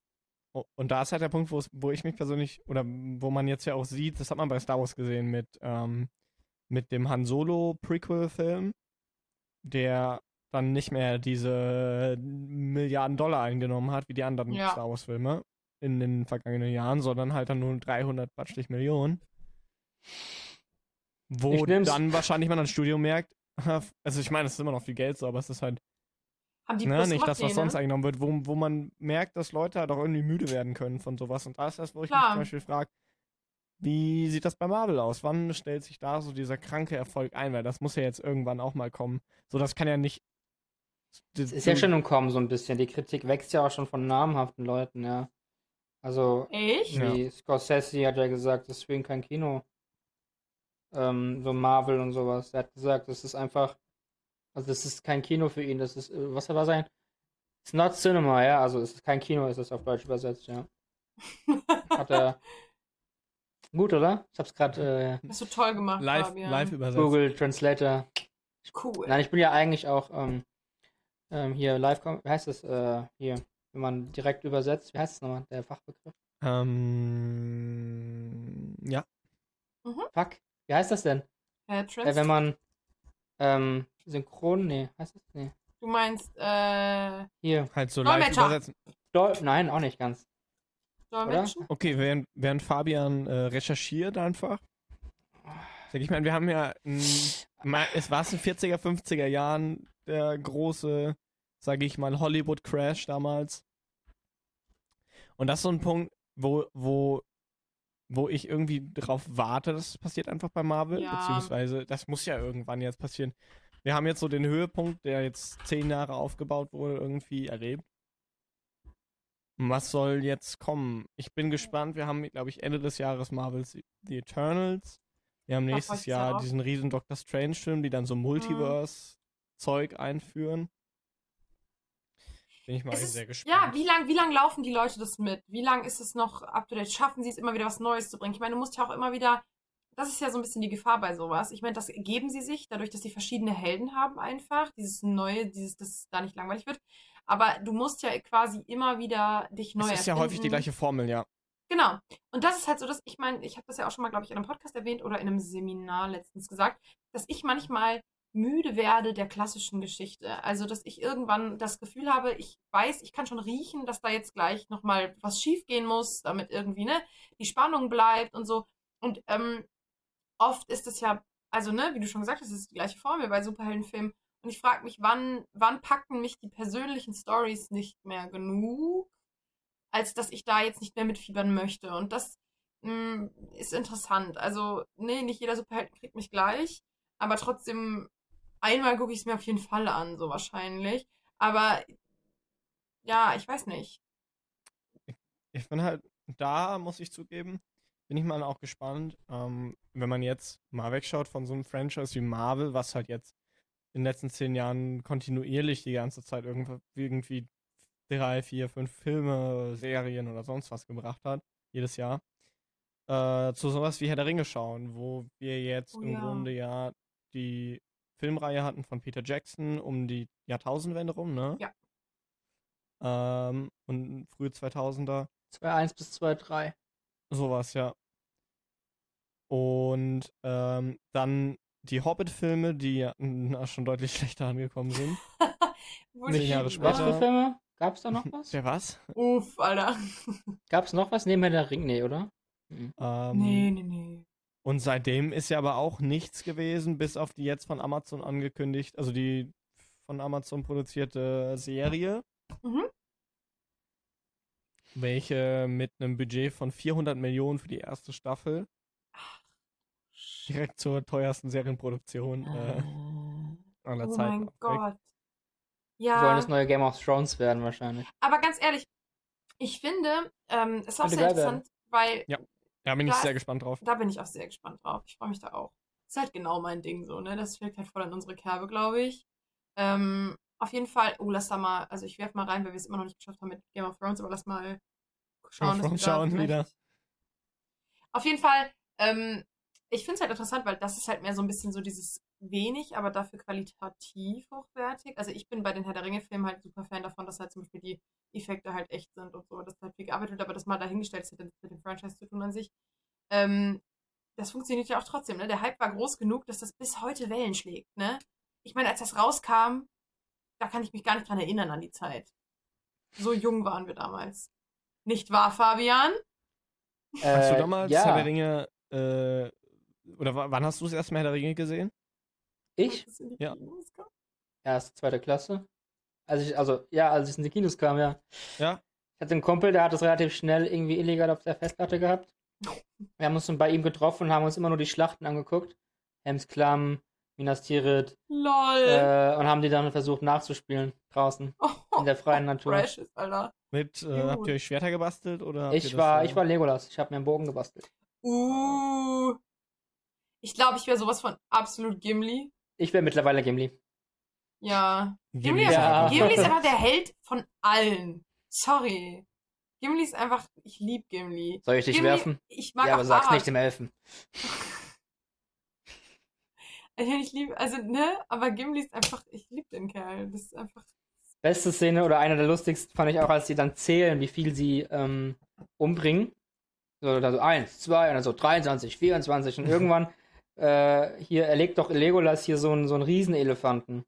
oh, und da ist halt der Punkt, wo es- wo ich mich persönlich, oder wo man jetzt ja auch sieht, das hat man bei Star Wars gesehen mit, ähm, mit dem Han Solo Prequel-Film, der dann nicht mehr diese Milliarden Dollar eingenommen hat, wie die anderen Ja. Star Wars-Filme in den vergangenen Jahren, sondern halt dann nur 300 Quatschlich Millionen. Wo dann wahrscheinlich man als Studio merkt, also ich meine, es ist immer noch viel Geld so, aber es ist halt Haben die ne, bloß nicht das, was sonst ne? eingenommen wird, wo, wo man merkt, dass Leute halt auch irgendwie müde werden können von sowas. Und da ist das, wo ich mich Klar. zum Beispiel frage, wie sieht das bei Marvel aus? Wann stellt sich da so dieser kranke Erfolg ein? Weil das muss ja jetzt irgendwann auch mal kommen. So, das kann ja nicht. Es ist ja schon im Kommen so ein bisschen. Die Kritik wächst ja auch schon von namhaften Leuten, ja. Also, Echt? Ja. wie Scorsese hat ja gesagt, das ist für ihn kein Kino. Ähm, so Marvel und sowas. Er hat gesagt, das ist einfach, also das ist kein Kino für ihn, das ist, äh, was war sein? It's not cinema, ja, also es ist kein Kino, ist das auf Deutsch übersetzt, ja. Hat er. Gut, oder? Ich hab's gerade Hast du toll gemacht, live, Fabian. live äh, übersetzt. Google Translator. Cool. Nein, ich bin ja eigentlich auch ähm, ähm, hier live, wie heißt das, äh, hier, wenn man direkt übersetzt, wie heißt es nochmal, der Fachbegriff? Ähm, ja. Fuck, wie heißt das denn? Äh, Äh, wenn man ähm, synchron, nee, heißt das? Nee. du meinst, äh, Hier. Halt so live Dolmetscher. übersetzen. Dol Nein, auch nicht ganz. Dolmetschen? Okay, während, während Fabian äh, recherchiert einfach. Sag ich meine, wir haben ja, ein, mal, es war es in 40er, 50er Jahren der große, sage ich mal, Hollywood-Crash damals. Und das ist so ein Punkt, wo, wo, wo ich irgendwie drauf warte, dass es passiert einfach bei Marvel. Ja. Beziehungsweise, das muss ja irgendwann jetzt passieren. Wir haben jetzt so den Höhepunkt, der jetzt zehn Jahre aufgebaut wurde, irgendwie erlebt. Was soll jetzt kommen? Ich bin gespannt. Wir haben, glaube ich, Ende des Jahres Marvels The Eternals. Wir haben nächstes Jahr drauf. diesen riesen Doctor Strange-Film, die dann so Multiverse-Zeug einführen. Bin ich mal ist, sehr gespannt. ja, wie lang, wie lang laufen die Leute das mit? Wie lang ist es noch up to date? Schaffen sie es immer wieder was Neues zu bringen? Ich meine, du musst ja auch immer wieder, das ist ja so ein bisschen die Gefahr bei sowas. Ich meine, das geben sie sich, dadurch, dass sie verschiedene Helden haben einfach, dieses Neue, dieses, dass es da nicht langweilig wird. Aber du musst ja quasi immer wieder dich neu es ist ja häufig die erfinden. gleiche Formel, ja. Genau. Und das ist halt so, dass ich meine, ich habe das ja auch schon mal, glaube ich, in einem Podcast erwähnt oder in einem Seminar letztens gesagt, dass ich manchmal müde werde der klassischen Geschichte. Also, dass ich irgendwann das Gefühl habe, ich weiß, ich kann schon riechen, dass da jetzt gleich nochmal was schiefgehen muss, damit irgendwie, ne, die Spannung bleibt und so. Und ähm, oft ist es ja, also, ne, wie du schon gesagt hast, es ist die gleiche Formel bei Superheldenfilmen. Und ich frage mich, wann, wann packen mich die persönlichen Stories nicht mehr genug? als dass ich da jetzt nicht mehr mitfiebern möchte. Und das mh, ist interessant. Also, nee, nicht jeder Superheld kriegt mich gleich, aber trotzdem, einmal gucke ich es mir auf jeden Fall an, so wahrscheinlich. Aber ja, ich weiß nicht. Ich bin halt, da muss ich zugeben, bin ich mal auch gespannt, ähm, wenn man jetzt mal wegschaut von so einem Franchise wie Marvel, was halt jetzt in den letzten zehn Jahren kontinuierlich die ganze Zeit irgendwie, drei, vier, fünf Filme, Serien oder sonst was gebracht hat, jedes Jahr, äh, zu sowas wie Herr der Ringe schauen, wo wir jetzt Oh im ja. Grunde ja die Filmreihe hatten von Peter Jackson um die Jahrtausendwende rum, ne? Ja. Ähm, und frühe 2000er. 2.1 bis 2.3. Sowas, ja. Und ähm, dann die Hobbit-Filme, die ja na, schon deutlich schlechter angekommen sind. Zehn Jahre Was später. für Filme? Gab's da noch was? Der was? Uff, Alter. Gab's noch was neben Herr der Ring? Nee, oder? Mhm. Ähm, Nee, nee, nee. Und seitdem ist ja aber auch nichts gewesen, bis auf die jetzt von Amazon angekündigt, also die von Amazon produzierte Serie, Mhm. Welche mit einem Budget von 400 Millionen für die erste Staffel direkt zur teuersten Serienproduktion äh, aller oh Zeiten mein aufweckt. Gott. Ja, das neue Game of Thrones werden wahrscheinlich. aber ganz ehrlich, ich finde, ähm, es ist auch sehr geil werden. interessant, weil Da bin ich Da- sehr gespannt drauf. da bin ich auch sehr gespannt drauf. Ich freue mich da auch. Ist halt genau mein Ding so, ne? Das schlägt halt voll an unsere Kerbe, glaube ich. Ähm, auf jeden Fall, oh, lass da mal, also ich werf mal rein, weil wir es immer noch nicht geschafft haben mit Game of Thrones, aber lass mal schauen. Game of schauen wieder. Auf jeden Fall, ähm, ich finde es halt interessant, weil das ist halt mehr so ein bisschen so dieses wenig, aber dafür qualitativ hochwertig. Also ich bin bei den Herr der Ringe-Filmen halt super Fan davon, dass halt zum Beispiel die Effekte halt echt sind und so, dass da halt viel gearbeitet wird, aber das mal dahingestellt ist, hat nichts mit dem Franchise zu tun an sich. Ähm, das funktioniert ja auch trotzdem, ne? Der Hype war groß genug, dass das bis heute Wellen schlägt, ne? Ich meine, als das rauskam, da kann ich mich gar nicht dran erinnern an die Zeit. So jung waren wir damals. Nicht wahr, Fabian? Hast du Äh, damals ja. Herr der Ringe, äh, oder wa- wann hast du das erste Mal Herr der Ringe gesehen? Ich? Als es Ja. Erste, zweite Klasse. Also, ich, also, ja, als ich in die Kinos kam, ja. Ja. Ich hatte einen Kumpel, der hat es relativ schnell irgendwie illegal auf der Festplatte gehabt. Wir haben uns dann bei ihm getroffen und haben uns immer nur die Schlachten angeguckt. Hemsklamm, Minas Tirith, LOL. äh, und haben die dann versucht nachzuspielen draußen in der freien Natur. Precious, Alter. Mit, äh, habt ihr euch Schwerter gebastelt oder? Ich das, war, äh, ich war Legolas. Ich habe mir einen Bogen gebastelt. Uh. Ich glaube, ich wäre sowas von absolut Gimli. Ich wäre mittlerweile Gimli. Ja. Gimli Gimli, ist ist, Ja. einfach- Gimli ist einfach der Held von allen. Sorry. Gimli ist einfach, ich liebe Gimli. Soll ich dich Gimli, werfen? Ich mag Ja, aber sag's nicht dem Elfen. Ich, ich liebe, also, ne, aber Gimli ist einfach, ich liebe den Kerl. Das ist einfach, Beste Szene oder eine der lustigsten fand ich auch, als sie dann zählen, wie viel sie ähm, umbringen. So, dann so eins, zwei und dann so 23, 24 und irgendwann äh, hier erlegt doch Legolas hier so einen, so einen Riesenelefanten.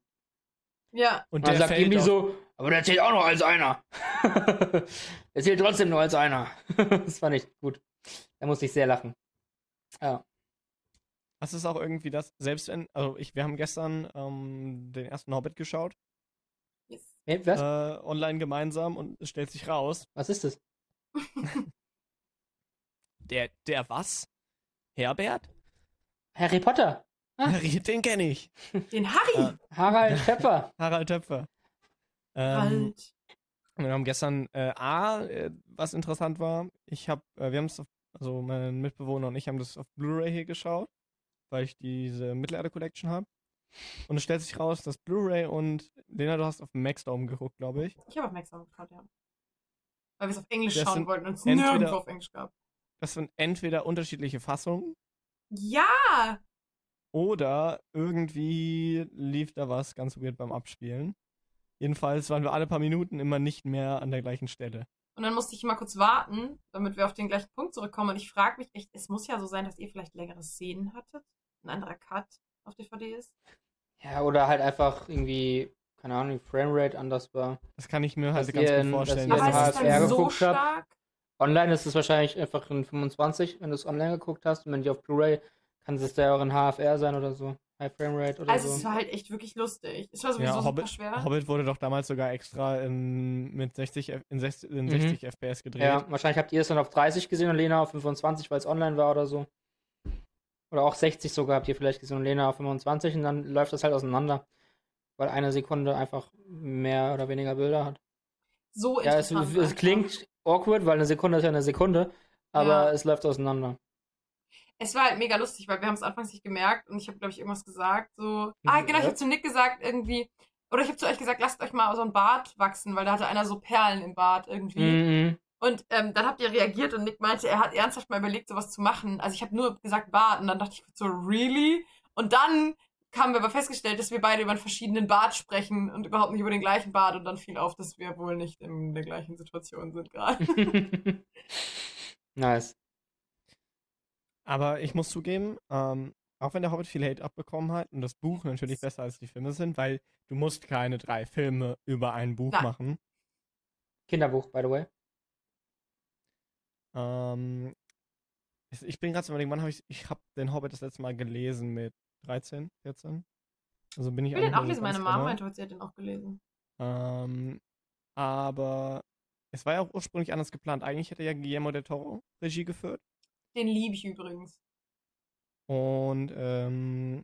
ja. Und Und dann der sagt fällt Gimli so, aber der zählt auch noch als einer. der zählt trotzdem nur als einer. das fand ich gut. Da musste ich sehr lachen. Ja. Das ist auch irgendwie das, selbst wenn, also ich, wir haben gestern ähm, den ersten Hobbit geschaut, Yes. Hey, was? äh, online gemeinsam und es stellt sich raus, was ist das? der, der was? Herbert? Harry Potter. Ah. Den kenne ich. Den Harry. Ja. Harald Pepper. Harald Töpfer. Ähm, wir haben gestern äh, A, äh, was interessant war, ich habe, äh, wir haben es, also mein Mitbewohner und ich haben das auf Blu-ray hier geschaut, weil ich diese Mittelerde Collection habe. Und es stellt sich raus, dass Blu-ray und Lena, du hast auf Maxdome geguckt, glaube ich. Ich habe auf Maxdome geschaut, ja. Weil wir es auf Englisch Das schauen wollten und es nirgendwo auf Englisch gab. Das sind entweder unterschiedliche Fassungen Ja! oder irgendwie lief da was ganz weird beim Abspielen. Jedenfalls waren wir alle paar Minuten immer nicht mehr an der gleichen Stelle. Und dann musste ich mal kurz warten, damit wir auf den gleichen Punkt zurückkommen. Und ich frage mich echt, es muss ja so sein, dass ihr vielleicht längere Szenen hattet. Ein anderer Cut auf DVD ist. Ja, oder halt einfach irgendwie, keine Ahnung, die Framerate anders war. Das kann ich mir halt Dass ganz ihr gut vorstellen. dass Aber ihr dass in ist so habt. stark? Online ist es wahrscheinlich einfach in 25, wenn du es online geguckt hast. Und wenn die auf Blu-ray, kann es ja auch in HFR sein oder so. High Framerate oder Also so. es war halt echt wirklich lustig. Es war sowieso ja, super Hobbit, schwer. Hobbit wurde doch damals sogar extra in, mit 60, F- in 60, in Mhm. 60 FPS gedreht. Ja, wahrscheinlich habt ihr es dann auf 30 gesehen und Lena auf 25, weil es online war oder so. Oder auch 60 sogar habt ihr vielleicht gesehen und Lena auf 25 und dann läuft das halt auseinander. Weil eine Sekunde einfach mehr oder weniger Bilder hat. so Ja, es, es klingt awkward, weil eine Sekunde ist ja eine Sekunde, aber Ja. es läuft auseinander. Es war halt mega lustig, weil wir haben es anfangs nicht gemerkt und ich habe, glaube ich, irgendwas gesagt. So. Ah, genau, ich habe zu Nick gesagt, irgendwie. Oder ich habe zu euch gesagt, lasst euch mal so ein Bart wachsen, weil da hatte einer so Perlen im Bart irgendwie. Mhm. Und ähm, dann habt ihr reagiert und Nick meinte, er hat ernsthaft mal überlegt, sowas zu machen. Also ich habe nur gesagt Bart und dann dachte ich so, really? Und dann haben wir aber festgestellt, dass wir beide über einen verschiedenen Bart sprechen und überhaupt nicht über den gleichen Bart und dann fiel auf, dass wir wohl nicht in der gleichen Situation sind gerade. nice. Aber ich muss zugeben, ähm, auch wenn der Hobbit viel Hate abbekommen hat und das Buch natürlich besser als die Filme sind, weil du musst keine drei Filme über ein Buch Nein. machen. Kinderbuch, by the way. Ähm, ich- bin gerade so überlegen, wann habe ich, ich habe den Hobbit das letzte Mal gelesen mit 13, 14. Also bin ich Ich will den auch lesen. Meine Mama meinte heute, sie hat den auch gelesen. Ähm, aber es war ja auch ursprünglich anders geplant. Eigentlich hätte ja Guillermo del Toro Regie geführt. Den liebe ich übrigens. Und ähm,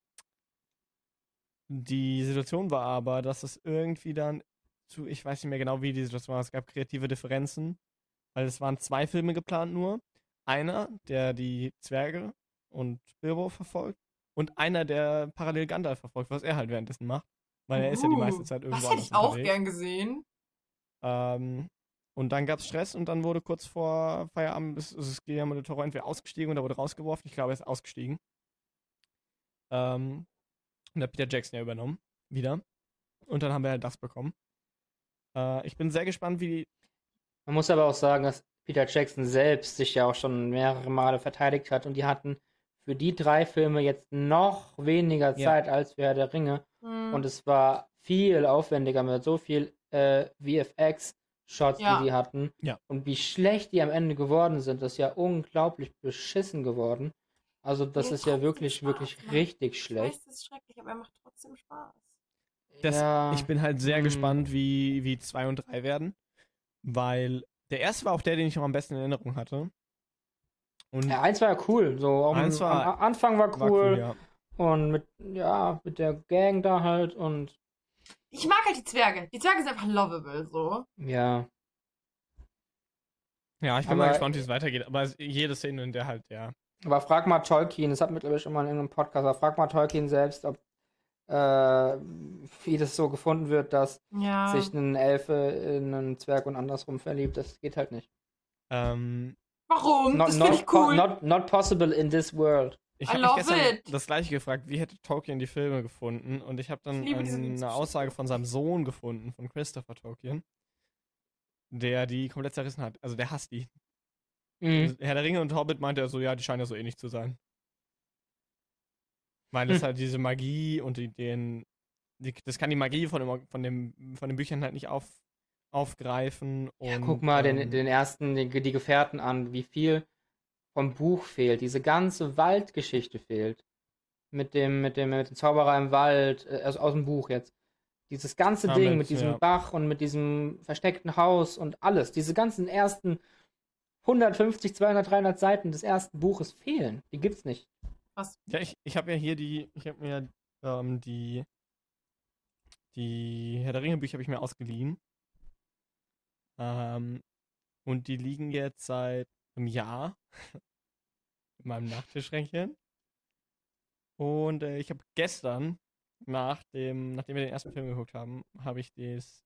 die Situation war aber, dass es irgendwie dann zu, ich weiß nicht mehr genau, wie die Situation war, es gab kreative Differenzen, weil es waren zwei Filme geplant nur. Einer, der die Zwerge und Bilbo verfolgt und einer, der parallel Gandalf verfolgt, was er halt währenddessen macht. Weil er ist ja die Uh, meiste Zeit irgendwo Das hätte ich auch unterwegs. gern gesehen. Ähm, und dann gab es Stress und dann wurde kurz vor Feierabend ist, ist Guillermo del Toro entweder ausgestiegen oder wurde rausgeworfen. Ich glaube, er ist ausgestiegen. Ähm, und hat Peter Jackson ja übernommen. Wieder. Und dann haben wir halt das bekommen. Äh, ich bin sehr gespannt, wie. Man muss aber auch sagen, dass Peter Jackson selbst sich ja auch schon mehrere Male verteidigt hat und die hatten für die drei Filme jetzt noch weniger Ja. Zeit als für Herr der Ringe. Hm. Und es war viel aufwendiger mit so viel äh, VFX-Shots, Ja. die sie hatten. Ja. Und wie schlecht die am Ende geworden sind, das ist ja unglaublich beschissen geworden. Also das Ja, ist ja wirklich, Spaß, wirklich ne? richtig ich schlecht. weiß, das ist schrecklich, aber er macht trotzdem Spaß. Das, ja, Ich bin halt sehr hm. gespannt, wie, wie zwei und drei werden. Weil der erste war auch der, den ich noch am besten in Erinnerung hatte. Und ja, eins war ja cool. So, auch Eins am, war- am Anfang war cool. war cool, ja. Und mit, ja, mit der Gang da halt und Ich mag halt die Zwerge. Die Zwerge sind einfach lovable, so. ja. Ja, ich bin Aber- mal gespannt, wie es weitergeht. Aber jede Szene, in der halt, ja. Aber frag mal Tolkien, das hat ich schon mal in irgendeinem Podcast, aber frag mal Tolkien selbst, ob äh, wie das so gefunden wird, dass Ja. sich ein Elfe in einen Zwerg und andersrum verliebt. Das geht halt nicht. Ähm, Warum? Not, das finde ich po- cool. not, not possible in this world. Ich habe mich gestern it. das gleiche gefragt, wie hätte Tolkien die Filme gefunden? Und ich habe dann Ich diese eine. Aussage von seinem Sohn gefunden, von Christopher Tolkien, der die komplett zerrissen hat. Also der hasst die. Mhm. Herr der Ringe und Hobbit meinte er so, ja, die scheinen ja so ähnlich zu sein. Weil es Hm. halt diese Magie und die, den, die, das kann die Magie von, dem, von, dem, von den Büchern halt nicht auf, aufgreifen. Und, Ja, guck mal den, ähm, den ersten, die, die Gefährten an, wie viel vom Buch fehlt. Diese ganze Waldgeschichte fehlt. Mit dem, mit dem, mit dem Zauberer im Wald, äh, aus, aus dem Buch jetzt. Dieses ganze Hamlet, Ding mit diesem ja. Bach und mit diesem versteckten Haus und alles. Diese ganzen ersten 150, 200, 300 Seiten des ersten Buches fehlen. Die gibt's nicht. Ja, ich, ich habe ja hier die, ich habe mir ähm, die, die Herr der Ringe Bücher habe ich mir ausgeliehen. Ähm, und die liegen jetzt seit einem Jahr in meinem Nachttischschränkchen. Und äh, ich habe gestern nach dem, nachdem wir den ersten Film geguckt haben, habe ich das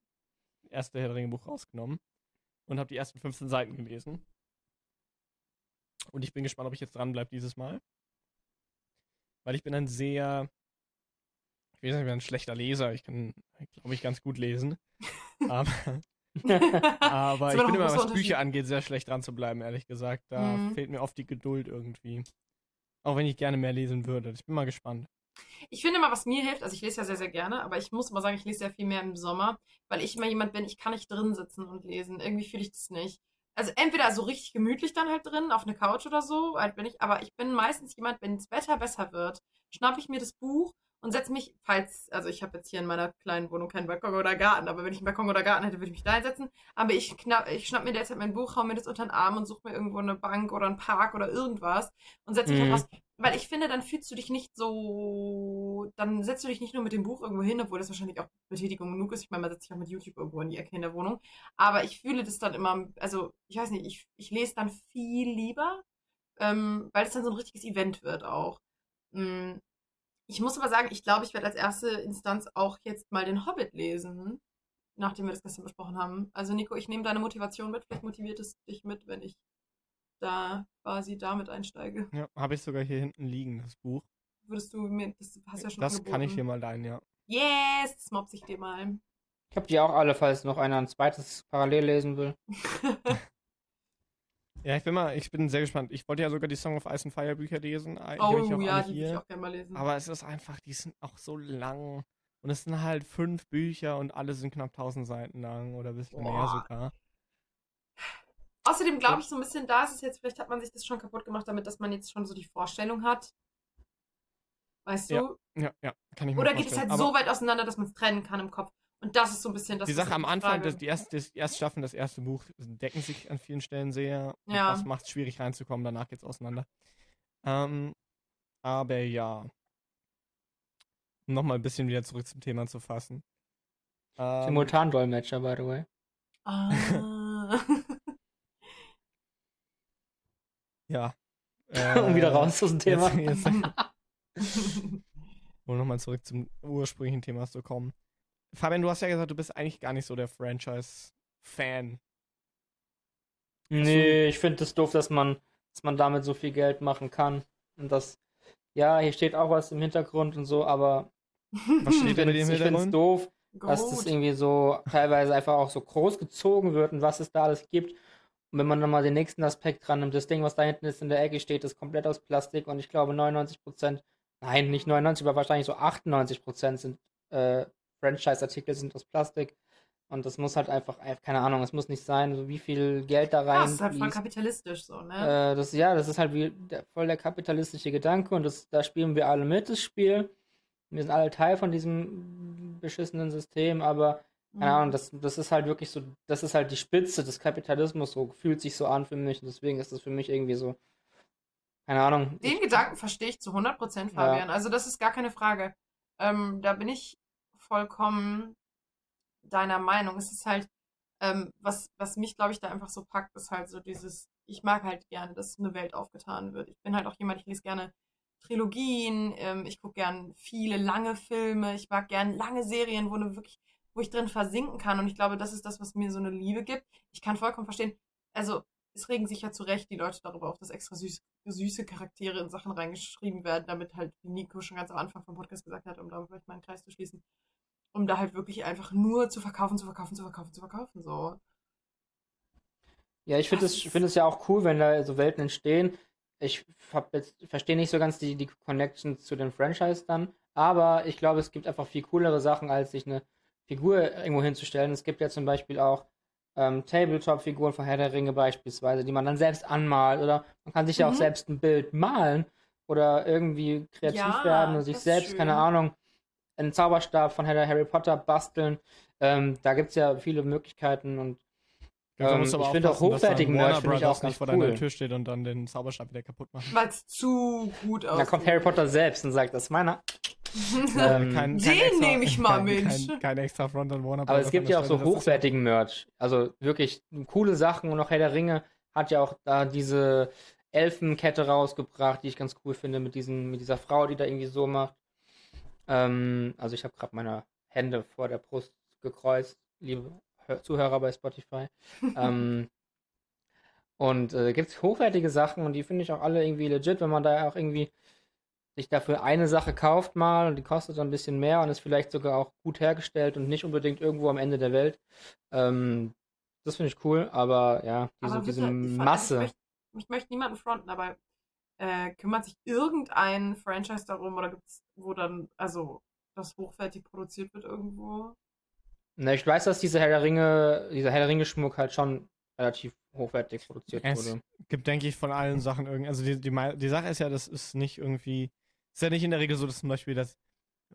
erste Herr der Ringe Buch rausgenommen und habe die ersten 15 Seiten gelesen. Und ich bin gespannt, ob ich jetzt dranbleibe dieses Mal. Weil ich bin ein sehr, ich weiß nicht, ich bin ein schlechter Leser. Ich kann, glaube ich, ganz gut lesen. aber aber ich bin immer, was Bücher angeht, sehr schlecht dran zu bleiben, ehrlich gesagt. Da Mhm. fehlt mir oft die Geduld irgendwie. Auch wenn ich gerne mehr lesen würde. Ich bin mal gespannt. Ich finde immer, was mir hilft, also ich lese ja sehr, sehr gerne, aber ich muss mal sagen, ich lese sehr viel mehr im Sommer, weil ich immer jemand bin, ich kann nicht drin sitzen und lesen. Irgendwie fühle ich das nicht. Also entweder so richtig gemütlich dann halt drin, auf eine Couch oder so, halt bin ich, aber ich bin meistens jemand, wenn das Wetter besser wird, schnappe ich mir das Buch und setze mich, falls, also ich habe jetzt hier in meiner kleinen Wohnung keinen Balkon oder Garten, aber wenn ich einen Balkon oder Garten hätte, würde ich mich da hinsetzen. Aber ich, knapp, ich schnapp mir derzeit mein Buch, hau mir das unter den Arm und suche mir irgendwo eine Bank oder einen Park oder irgendwas und setze mich Mhm. halt raus. Weil ich finde, dann fühlst du dich nicht so, dann setzt du dich nicht nur mit dem Buch irgendwo hin, obwohl das wahrscheinlich auch Betätigung genug ist. Ich meine, man setzt sich auch mit YouTube irgendwo in die Ecke in der Wohnung. Aber ich fühle das dann immer, also ich weiß nicht, ich, ich lese dann viel lieber, ähm, weil es dann so ein richtiges Event wird auch. Mm, Ich muss aber sagen, ich glaube, ich werde als erste Instanz auch jetzt mal den Hobbit lesen, nachdem wir das gestern besprochen haben. Also Nico, ich nehme deine Motivation mit, vielleicht motiviert es dich mit, wenn ich da quasi damit einsteige. Ja, habe ich sogar hier hinten liegen, das Buch. Würdest du mir, das hast du ja schon Das angeboten. kann ich dir mal leihen, ja. Yes, das mobs ich dir mal. Ich habe die auch alle, falls noch einer ein zweites parallel lesen will. Ja, ich bin mal, ich bin sehr gespannt. Ich wollte ja sogar die Song of Ice and Fire Bücher lesen. Hab ich oh auch ja, die würde ich auch gerne mal lesen. Aber es ist einfach, die sind auch so lang. Und es sind halt fünf Bücher und alle sind knapp 1000 Seiten lang oder ein bisschen mehr Boah. sogar. Außerdem glaube ich so ein bisschen, da ist es jetzt, vielleicht hat man sich das schon kaputt gemacht, damit, dass man jetzt schon so die Vorstellung hat. Weißt du? Ja, Ja, ja, kann ich mir Oder geht es halt Aber so weit auseinander, dass man es trennen kann im Kopf? Und das ist so ein bisschen das. die was Sache ich am Anfang, das, die, erst, das, die erst schaffen, das erste Buch decken sich an vielen Stellen sehr. Ja. Das macht es schwierig reinzukommen, danach geht's auseinander. Ähm, aber ja. Um nochmal ein bisschen wieder zurück zum Thema zu fassen. Ähm, Simultandolmetscher, by the way. Ah. ja. um wieder Äh, raus aus dem Thema. Jetzt, jetzt, um nochmal zurück zum ursprünglichen Thema zu kommen. Fabian, du hast ja gesagt, du bist eigentlich gar nicht so der Franchise-Fan. Nee, ich finde es doof, dass man, dass man damit so viel Geld machen kann. Und das, ja, hier steht auch was im Hintergrund und so, aber Was ich steht da bei dir im finde es Hintergrund? doof, dass das Gut. irgendwie so teilweise einfach auch so groß gezogen wird und was es da alles gibt. Und wenn man dann mal den nächsten Aspekt dran nimmt, das Ding, was da hinten ist in der Ecke steht, ist komplett aus Plastik und ich glaube 99%, nein, nicht 99, aber wahrscheinlich so 98% sind äh, Franchise-Artikel sind aus Plastik. Und das muss halt einfach, äh, keine Ahnung, es muss nicht sein, so wie viel Geld da Ja, rein. das ist halt voll kapitalistisch so, ne? Äh, das, ja, das ist halt wie der, voll der kapitalistische Gedanke und das, da spielen wir alle mit, das Spiel. Wir sind alle Teil von diesem beschissenen System, aber keine Mhm. Ahnung, das, das ist halt wirklich so, das ist halt die Spitze des Kapitalismus, so fühlt sich so an für mich und deswegen ist das für mich irgendwie so, keine Ahnung. Den ich, Gedanken verstehe ich zu 100%, Fabian. Also das ist gar keine Frage. Ähm, da bin ich vollkommen deiner Meinung. Es ist halt, ähm, was, was mich, glaube ich, da einfach so packt, ist halt so dieses, ich mag halt gerne, dass eine Welt aufgetan wird. Ich bin halt auch jemand, ich lese gerne Trilogien, ähm, ich gucke gern viele lange Filme, ich mag gern lange Serien, wo, ne wirklich, wo ich drin versinken kann. Und ich glaube, das ist das, was mir so eine Liebe gibt. Ich kann vollkommen verstehen, also es regen sich ja zu Recht die Leute darüber auf, dass extra süß, süße Charaktere in Sachen reingeschrieben werden, damit halt, wie Nico schon ganz am Anfang vom Podcast gesagt hat, um da vielleicht mal einen Kreis zu schließen, um da halt wirklich einfach nur zu verkaufen, zu verkaufen, zu verkaufen, zu verkaufen, so. ja, ich finde es find es ja auch cool, wenn da so Welten entstehen. Ich verstehe nicht so ganz die, die Connections zu den Franchise dann, aber ich glaube, es gibt einfach viel coolere Sachen, als sich eine Figur irgendwo hinzustellen. Es gibt ja zum Beispiel auch ähm, Tabletop-Figuren von Herr der Ringe beispielsweise, die man dann selbst anmalt oder man kann sich ja auch Mhm. selbst ein Bild malen oder irgendwie kreativ Ja, werden und sich selbst, schön. keine Ahnung, einen Zauberstab von Harry Potter basteln. Ähm, da gibt es ja viele Möglichkeiten und Ja, Ähm, ich finde auch hochwertigen Merch finde ich auch ganz nicht vor cool. deiner Tür steht und dann den Zauberstab wieder kaputt machen. Weil es zu gut aussieht. da kommt Harry Potter selbst und sagt, das ist meiner. Ähm, Kein- Den extra- nehme ich mal, kein, Mensch. Kein, kein extra Front an Warner Aber es gibt ja auch so Stelle, ist hochwertigen Merch. Also wirklich coole Sachen und auch Herr der Ringe hat ja auch da diese Elfenkette rausgebracht, die ich ganz cool finde, mit, diesen, mit dieser Frau, die da irgendwie so macht. Ähm, also ich habe gerade meine Hände vor der Brust gekreuzt, liebe Zuhörer bei Spotify. ähm, und äh, gibt es hochwertige Sachen und die finde ich auch alle irgendwie legit, wenn man da auch irgendwie sich dafür eine Sache kauft mal und die kostet dann ein bisschen mehr und ist vielleicht sogar auch gut hergestellt und nicht unbedingt irgendwo am Ende der Welt. Ähm, das finde ich cool, aber ja, diese, Aber diese bitte, ver- Masse. Ich möchte, ich möchte niemanden fronten, aber äh, kümmert sich irgendein Franchise darum oder gibt's, wo dann, also, das hochwertig produziert wird irgendwo? Na, ich weiß, dass diese Herr der Ringe, dieser Herr der Ringe-Schmuck halt schon relativ hochwertig produziert Es wurde. gibt, denke ich, von allen Sachen irgendwie. Also die, die, die Sache ist ja, das ist nicht irgendwie. Ist ja nicht in der Regel so, dass zum Beispiel das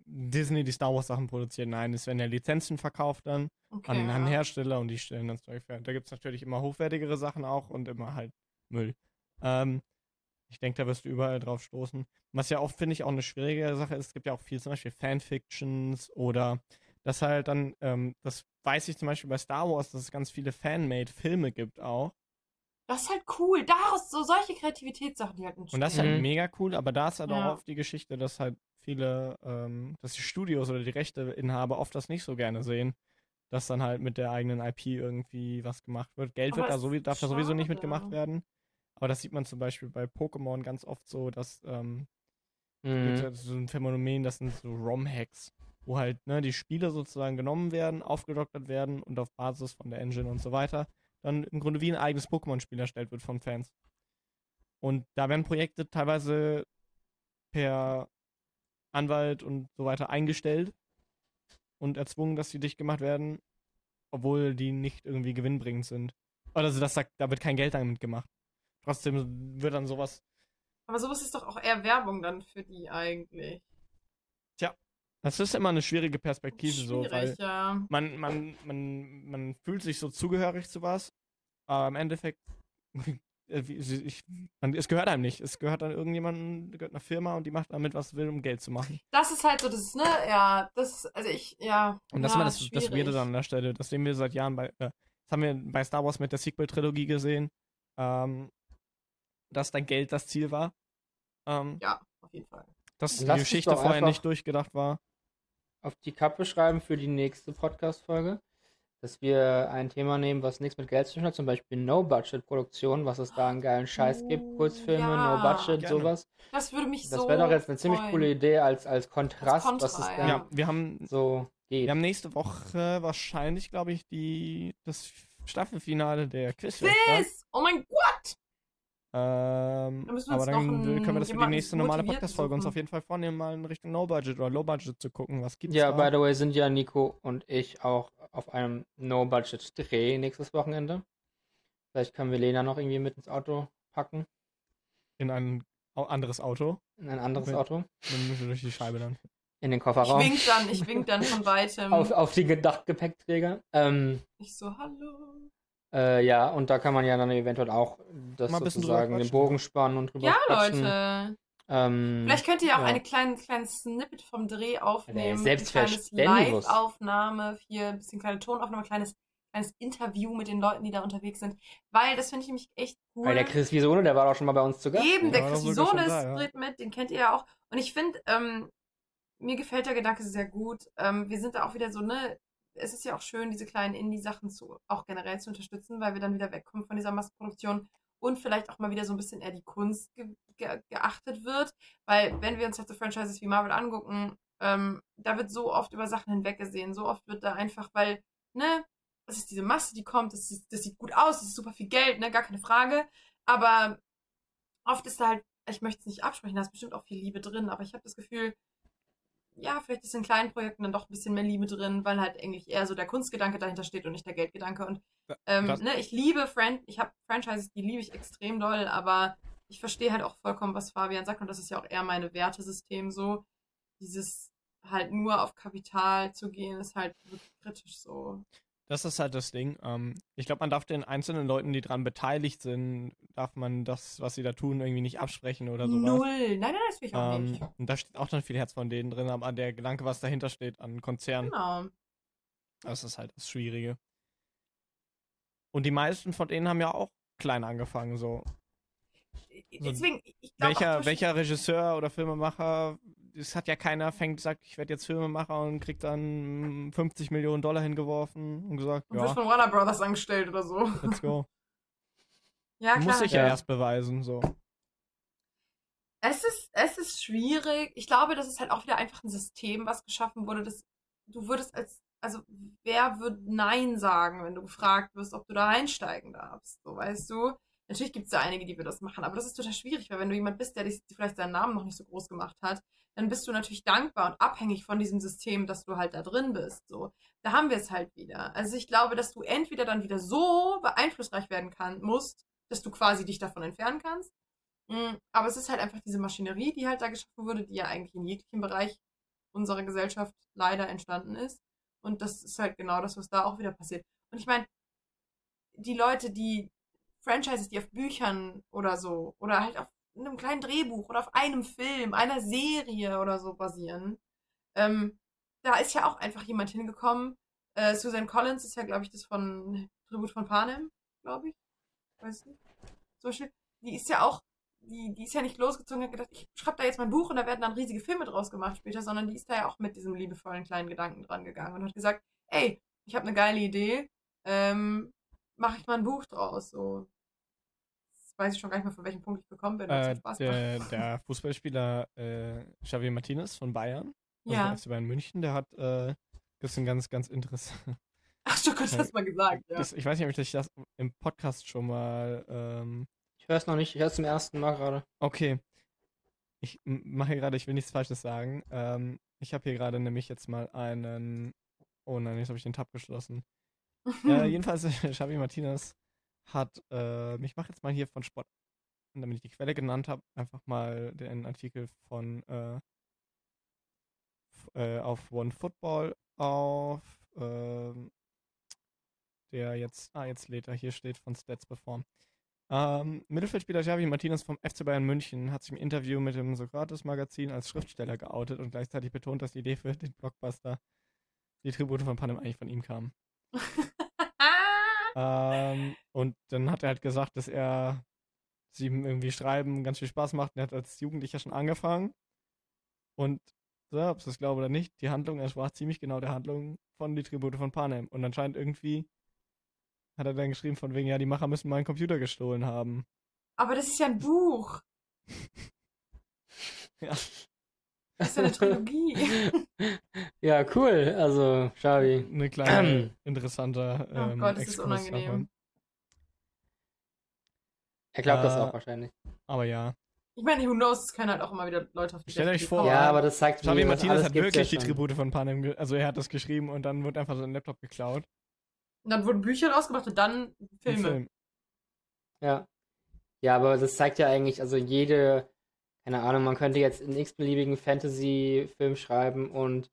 Disney die Star Wars Sachen produziert. Nein, es werden ja Lizenzen verkauft dann Okay, an, an ja. Hersteller und die stellen das Zeug. Da gibt es natürlich immer hochwertigere Sachen auch und immer halt Müll. Ähm, ich denke, da wirst du überall drauf stoßen. Was ja auch, finde ich, auch eine schwierige Sache ist, es gibt ja auch viel zum Beispiel Fanfictions oder das halt dann, ähm, das weiß ich zum Beispiel bei Star Wars, dass es ganz viele Fanmade-Filme gibt auch. Das ist halt cool. Daraus so solche Kreativitätssachen, die halt Und das ist entstehen. halt Mhm. mega cool, aber da ist halt Ja. auch oft die Geschichte, dass halt viele, ähm, dass die Studios oder die Rechteinhaber oft das nicht so gerne sehen, dass dann halt mit der eigenen IP irgendwie was gemacht wird. Geld Aber wird da es so, ist darf da sowieso nicht schade. mitgemacht werden. Aber das sieht man zum Beispiel bei Pokémon ganz oft so, dass ähm, Mhm. gibt ja so ein Phänomen, das sind so ROM-Hacks, wo halt ne, die Spiele sozusagen genommen werden, aufgedoktert werden und auf Basis von der Engine und so weiter dann im Grunde wie ein eigenes Pokémon-Spiel erstellt wird von Fans. Und da werden Projekte teilweise per Anwalt und so weiter eingestellt und erzwungen, dass sie dicht gemacht werden, obwohl die nicht irgendwie gewinnbringend sind. Oder also das sagt, da wird kein Geld damit gemacht. Trotzdem wird dann sowas Aber sowas ist doch auch eher Werbung dann für die eigentlich. Das ist immer eine schwierige Perspektive so, weil Schwierig, ja. man, man, man, man fühlt sich so zugehörig zu was, aber im Endeffekt, äh, ich, man, es gehört einem nicht. Es gehört an irgendjemanden, gehört einer Firma und die macht damit, was sie will, um Geld zu machen. Das ist halt so, das ist, ne, ja, das, also ich, ja. Und das ja, ist immer das, das schwierig. Weirde dann an der Stelle. Das sehen wir seit Jahren bei, äh, das haben wir bei Star Wars mit der Sequel-Trilogie gesehen, ähm, dass dein Geld das Ziel war. Ähm, Ja, auf jeden Fall. dass Lass die Geschichte vorher einfach- nicht durchgedacht war. Auf die Kappe schreiben für die nächste Podcast-Folge, dass wir ein Thema nehmen, was nichts mit Geld zu tun hat, zum Beispiel No-Budget-Produktion, was es da an geilen Scheiß gibt, Oh, Kurzfilme, ja. No-Budget, Gerne. sowas. Das würde mich Das so. wäre doch jetzt eine ziemlich freuen. coole Idee als, als Kontrast, Kontra, was es ja. denn Ja, wir haben so geht. Wir haben nächste Woche wahrscheinlich, glaube ich, die, das Staffelfinale der Quiz. Quiz! Oh mein Gott! Ähm, Da aber dann können wir das für die nächste normale Podcast-Folge uns auf jeden Fall vornehmen, mal in Richtung No-Budget oder Low-Budget zu gucken. Was gibt's Ja, da? by the way, sind ja Nico und ich auch auf einem No-Budget-Dreh nächstes Wochenende. Vielleicht können wir Lena noch irgendwie mit ins Auto packen. in ein anderes Auto. In ein anderes Okay. Auto. Dann müssen wir durch die Scheibe dann. In den Ich Kofferraum. wink dann, ich wink dann von weitem. Auf, auf die Dachgepäckträger. Ähm, Ich so, hallo. Äh, ja, und da kann man ja dann eventuell auch das Mal ein bisschen drüber sozusagen den. Bogen spannen und drüber Ja, quatschen. Leute. Ähm, Vielleicht könnt ihr auch ja. eine kleine, kleines Snippet vom Dreh aufnehmen. selbstverständlich. Ein kleines Live-Aufnahme, hier ein bisschen kleine Tonaufnahme, kleines, kleines Interview mit den Leuten, die da unterwegs sind. Weil das finde ich nämlich echt cool. Weil der Chris Visone, der war doch schon mal bei uns zu Gast. Eben, der Ja, Chris schon Visones da, ja. dreht mit, den kennt ihr ja auch. Und ich finde, ähm, mir gefällt der Gedanke sehr gut. Ähm, wir sind da auch wieder so, ne, es ist ja auch schön, diese kleinen Indie-Sachen zu, auch generell zu unterstützen, weil wir dann wieder wegkommen von dieser Massenproduktion und vielleicht auch mal wieder so ein bisschen eher die Kunst ge ge geachtet wird. Weil, wenn wir uns halt so Franchises wie Marvel angucken, ähm, da wird so oft über Sachen hinweggesehen. So oft wird da einfach, weil, ne, das ist diese Masse, die kommt, das, ist, das sieht gut aus, das ist super viel Geld, ne, gar keine Frage. Aber oft ist da halt, ich möchte es nicht absprechen, da ist bestimmt auch viel Liebe drin, aber ich habe das Gefühl, ja, vielleicht ist in kleinen Projekten dann doch ein bisschen mehr Liebe drin, weil halt eigentlich eher so der Kunstgedanke dahinter steht und nicht der Geldgedanke. Und ähm, ne, ich liebe Fran ich habe Franchises, die liebe ich extrem doll, aber ich verstehe halt auch vollkommen, was Fabian sagt, und das ist ja auch eher meine Wertesystem so. Dieses halt nur auf Kapital zu gehen, ist halt wirklich kritisch so. Das ist halt das Ding. Ähm, ich glaube, man darf den einzelnen Leuten, die daran beteiligt sind, darf man das, was sie da tun, irgendwie nicht absprechen oder sowas. Null. Nein, nein, das will ich auch Ähm, nicht. und da steht auch dann viel Herz von denen drin, aber der Gedanke, was dahinter steht an Konzernen, Genau. das ist halt das Schwierige. Und die meisten von denen haben ja auch klein angefangen, so. Deswegen, ich glaube Welcher, welcher Regisseur oder Filmemacher es hat ja keiner fängt, sagt, ich werde jetzt Filmemacher und kriegt dann 50 Millionen Dollar hingeworfen und gesagt, Und wird ja, von Warner Brothers angestellt oder so. let's go. Ja, Du klar. musst dich ja Ja. erst beweisen, so. Es ist, es ist schwierig. Ich glaube, das ist halt auch wieder einfach ein System, was geschaffen wurde. Das, du würdest als, also wer würde Nein sagen, wenn du gefragt wirst, ob du da einsteigen darfst? So, weißt du? Natürlich gibt es da einige, die wir das machen, aber das ist total schwierig, weil wenn du jemand bist, der dich vielleicht seinen Namen noch nicht so groß gemacht hat, dann bist du natürlich dankbar und abhängig von diesem System, dass du halt da drin bist. So, da haben wir es halt wieder. Also ich glaube, dass du entweder dann wieder so beeinflussreich werden kann, musst, dass du quasi dich davon entfernen kannst. Mm, Aber es ist halt einfach diese Maschinerie, die halt da geschaffen wurde, die ja eigentlich in jeglichem Bereich unserer Gesellschaft leider entstanden ist. Und das ist halt genau das, was da auch wieder passiert. Und ich meine, die Leute, die Franchises, die auf Büchern oder so, oder halt auf einem kleinen Drehbuch oder auf einem Film, einer Serie oder so basieren, ähm, da ist ja auch einfach jemand hingekommen. Äh, Susan Collins ist ja, glaube ich, das von Tribut von Panem, glaube ich. Weiß nicht. So. Die ist ja auch, die, die ist ja nicht losgezogen und hat gedacht, ich schreibe da jetzt mein Buch und da werden dann riesige Filme draus gemacht später, sondern die ist da ja auch mit diesem liebevollen kleinen Gedanken dran gegangen und hat gesagt, ey, ich habe eine geile Idee, ähm, mache ich mal ein Buch draus. So. Weiß ich schon gar nicht mehr, von welchem Punkt ich gekommen bin. Äh, der, macht. der Fußballspieler äh, Xavi Martinez von Bayern, also ja. der FC Bayern München, der hat, äh, das ist ein ganz, ganz interessant. Ach, du hast das mal gesagt, ja. Das, ich weiß nicht, ob ich das im Podcast schon mal ähm, Ich höre es noch nicht, ich höre es zum ersten Mal gerade. Okay. Ich mache hier gerade, ich will nichts Falsches sagen. Ähm, ich habe hier gerade nämlich jetzt mal einen. Oh nein, jetzt habe ich den Tab geschlossen. äh, jedenfalls, Xavi Martinez hat. Äh, ich mache jetzt mal hier von Sport, damit ich die Quelle genannt habe, einfach mal den Artikel von. Äh, äh, auf One Football auf. ähm, der jetzt. Ah, jetzt lädt er. Hier steht von Stats Perform. Ähm, Mittelfeldspieler Xavi Martinez vom FC Bayern München hat sich im Interview mit dem Sokrates-Magazin als Schriftsteller geoutet und gleichzeitig betont, dass die Idee für den Blockbuster Die Tribute von Panem eigentlich von ihm kam. Ähm, und dann hat er halt gesagt, dass er sie ihm irgendwie schreiben ganz viel Spaß macht. Und er hat als Jugendlicher schon angefangen. Und so, ob es das glaube oder nicht, die Handlung entsprach ziemlich genau der Handlung von Die Tribute von Panem. Und anscheinend irgendwie hat er dann geschrieben von wegen, ja, die Macher müssen meinen Computer gestohlen haben. Aber das ist ja ein Buch. Ja. Das ist ja eine Trilogie. ja, cool. Also, Xavi. Eine kleine, interessante Oh ähm, Gott, das ist Exkurs unangenehm. davon. Er glaubt das Äh, auch wahrscheinlich. Aber ja. Ich meine, who knows, es können halt auch immer wieder Leute auf die Stellt euch vor. Ja, aber das zeigt Xavi mir, das Martinez hat wirklich ja die. Tribute von Panem, also er hat das geschrieben und dann wird einfach so ein Laptop geklaut. Und dann wurden Bücher rausgemacht und dann Filme. Film. Ja. Ja, aber das zeigt ja eigentlich, also jede, keine Ahnung, man könnte jetzt einen x-beliebigen Fantasy-Film schreiben und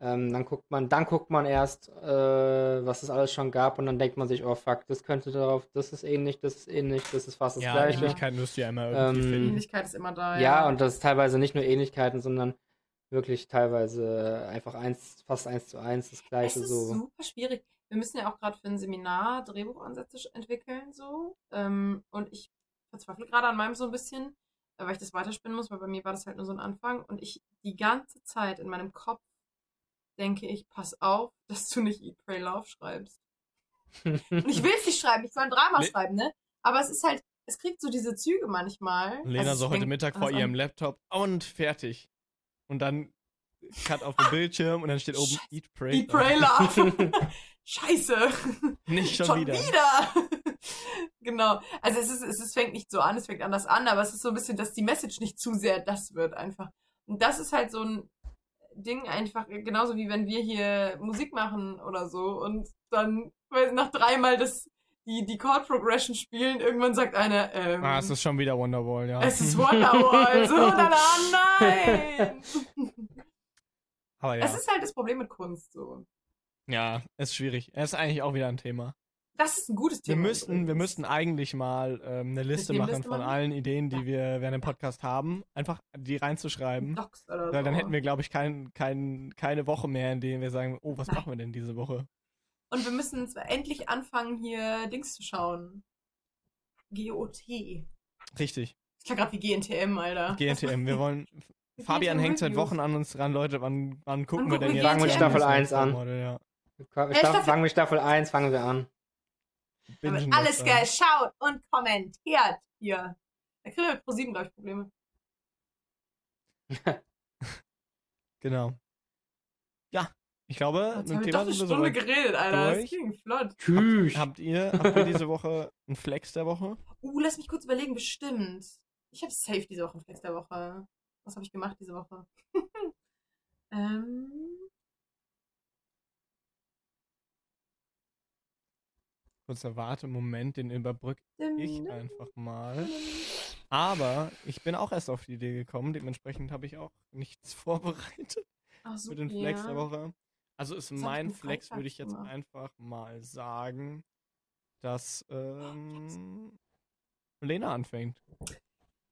ähm, dann guckt man, dann guckt man erst, äh, was es alles schon gab und dann denkt man sich, oh fuck, das könnte darauf, das ist ähnlich, das ist ähnlich, das ist fast das Ja, gleiche. Ähnlichkeiten müsst ihr ja immer irgendwie Ähm, finden. Ähnlichkeit ist immer da. Ja, und das ist teilweise nicht nur Ähnlichkeiten, sondern wirklich teilweise einfach eins, fast eins zu eins das es gleiche ist so. super schwierig. Wir müssen ja auch gerade für ein Seminar Drehbuchansätze entwickeln, so. Ähm, und ich verzweifle gerade an meinem so ein bisschen, weil ich das weiterspinnen muss, weil bei mir war das halt nur so ein Anfang. Und ich die ganze Zeit in meinem Kopf denke ich, pass auf, dass du nicht Eat, Pray, Love schreibst. Und ich will es nicht schreiben, ich soll ein Drama Le- schreiben, ne? Aber es ist halt, es kriegt so diese Züge manchmal. Lena Also so heute Mittag vor anders ihrem an. Laptop und fertig. Und dann cut auf den Bildschirm und dann steht oben Scheiße. Eat, Pray, Eat, Pray, Love. Scheiße. Nicht schon, wieder. Genau. Also es ist, es ist, fängt nicht so an, es fängt anders an, aber es ist so ein bisschen, dass die Message nicht zu sehr das wird einfach. Und das ist halt so ein Ding einfach, genauso wie wenn wir hier Musik machen oder so und dann nach dreimal das, die, die Chord Progression spielen, irgendwann sagt einer, ähm, Ah, es ist schon wieder Wonderwall, ja. es ist Wonderwall. So, na, na, nein. Aber ja. Es ist halt das Problem mit Kunst so. ja, ist schwierig. Es ist eigentlich auch wieder ein Thema. Das ist ein gutes Wir Thema. müssten, wir müssten eigentlich mal ähm, eine Liste machen von machen? allen Ideen, die Ja. wir während dem Podcast haben. Einfach die reinzuschreiben. Docs oder so. Weil dann hätten wir, glaube ich, kein, kein, keine Woche mehr, in der wir sagen, oh, was Nein. machen wir denn diese Woche? Und wir müssen zwar endlich anfangen, hier Dings zu schauen. GOT. Ich Richtig. klang gerade wie GNTM, Alter. GNTM. Wir wollen Fabian hängt seit. Wochen an uns dran, Leute. Wann, wann gucken wir gucken denn wir jetzt? Fangen wir. Staffel 1 an. Ja. Staffel- fangen wir Staffel 1, fangen wir an. Bingen wird das alles dann. geschaut und kommentiert hier. Da kriegen wir pro 7, glaube ich, Probleme. Genau. Ja, ich glaube, Jetzt mit dem doch eine sind wir Stunde geredet, Alter. Das durch. ging flott. Tschüss. Habt ihr, habt ihr diese Woche einen Flex der Woche? Uh, lass mich kurz überlegen, bestimmt. Ich habe safe diese Woche einen Flex der Woche. Was habe ich gemacht diese Woche? ähm, Kurzer Warte-Moment, den überbrücke ich einfach mal. Aber ich bin auch erst auf die Idee gekommen, dementsprechend habe ich auch nichts vorbereitet Ach, für den Flex der Woche. Also ist ich mein Flex, würde ich jetzt gemacht? einfach mal sagen, dass ähm, Lena anfängt.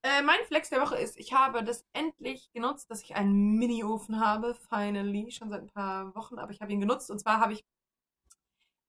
Äh, mein Flex der Woche ist, ich habe das endlich genutzt, dass ich einen Mini-Ofen habe. Finally, schon seit ein paar Wochen, aber ich habe ihn genutzt. Und zwar habe ich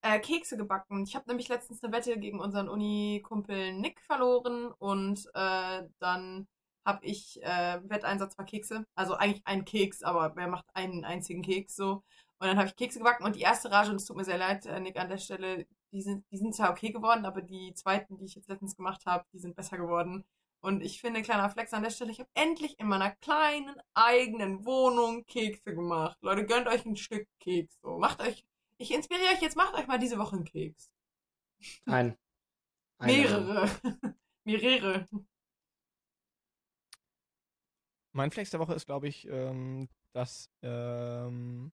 äh, Kekse gebacken. Ich habe nämlich letztens eine Wette gegen unseren Uni-Kumpel Nick verloren und äh, dann habe ich äh, Wetteinsatz war Kekse. Also eigentlich ein Keks, aber wer macht einen einzigen Keks so? Und dann habe ich Kekse gebacken und die erste Rage, und es tut mir sehr leid, äh, Nick, an der Stelle, die sind, die sind zwar okay geworden, aber die zweiten, die ich jetzt letztens gemacht habe, die sind besser geworden. Und ich finde, kleiner Flex an der Stelle, ich habe endlich in meiner kleinen eigenen Wohnung Kekse gemacht. Leute, gönnt euch ein Stück Keks. So, macht euch, ich inspiriere euch jetzt, macht euch mal diese Woche einen Keks. Ein. Eine. Mehrere. Mehrere. Mein Flex der Woche ist, glaube ich, ähm, dass, ähm,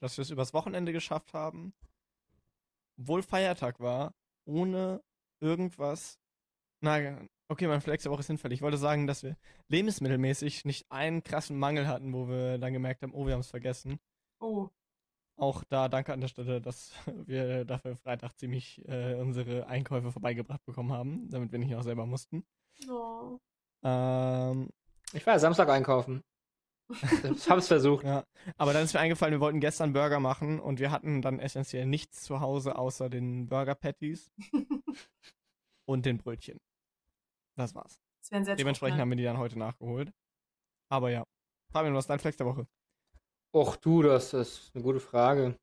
dass wir es übers Wochenende geschafft haben, obwohl Feiertag war, ohne irgendwas. Na, okay, mein Flex der Woche ist hinfällig. Ich wollte sagen, dass wir lebensmittelmäßig nicht einen krassen Mangel hatten, wo wir dann gemerkt haben, oh, wir haben es vergessen. Oh. Auch da danke an der Stelle, dass wir dafür Freitag ziemlich äh, unsere Einkäufe vorbeigebracht bekommen haben, damit wir nicht noch selber mussten. oh. Ähm, Ich war ja Samstag einkaufen. Ich hab's versucht. Ja, aber dann ist mir eingefallen, wir wollten gestern Burger machen und wir hatten dann essentiell nichts zu Hause außer den Burger Patties und den Brötchen. Das war's. Das wären sehr Dementsprechend haben wir die dann heute nachgeholt. Aber ja. Fabian, was ist dein Flex der Woche? Och du, das ist eine gute Frage.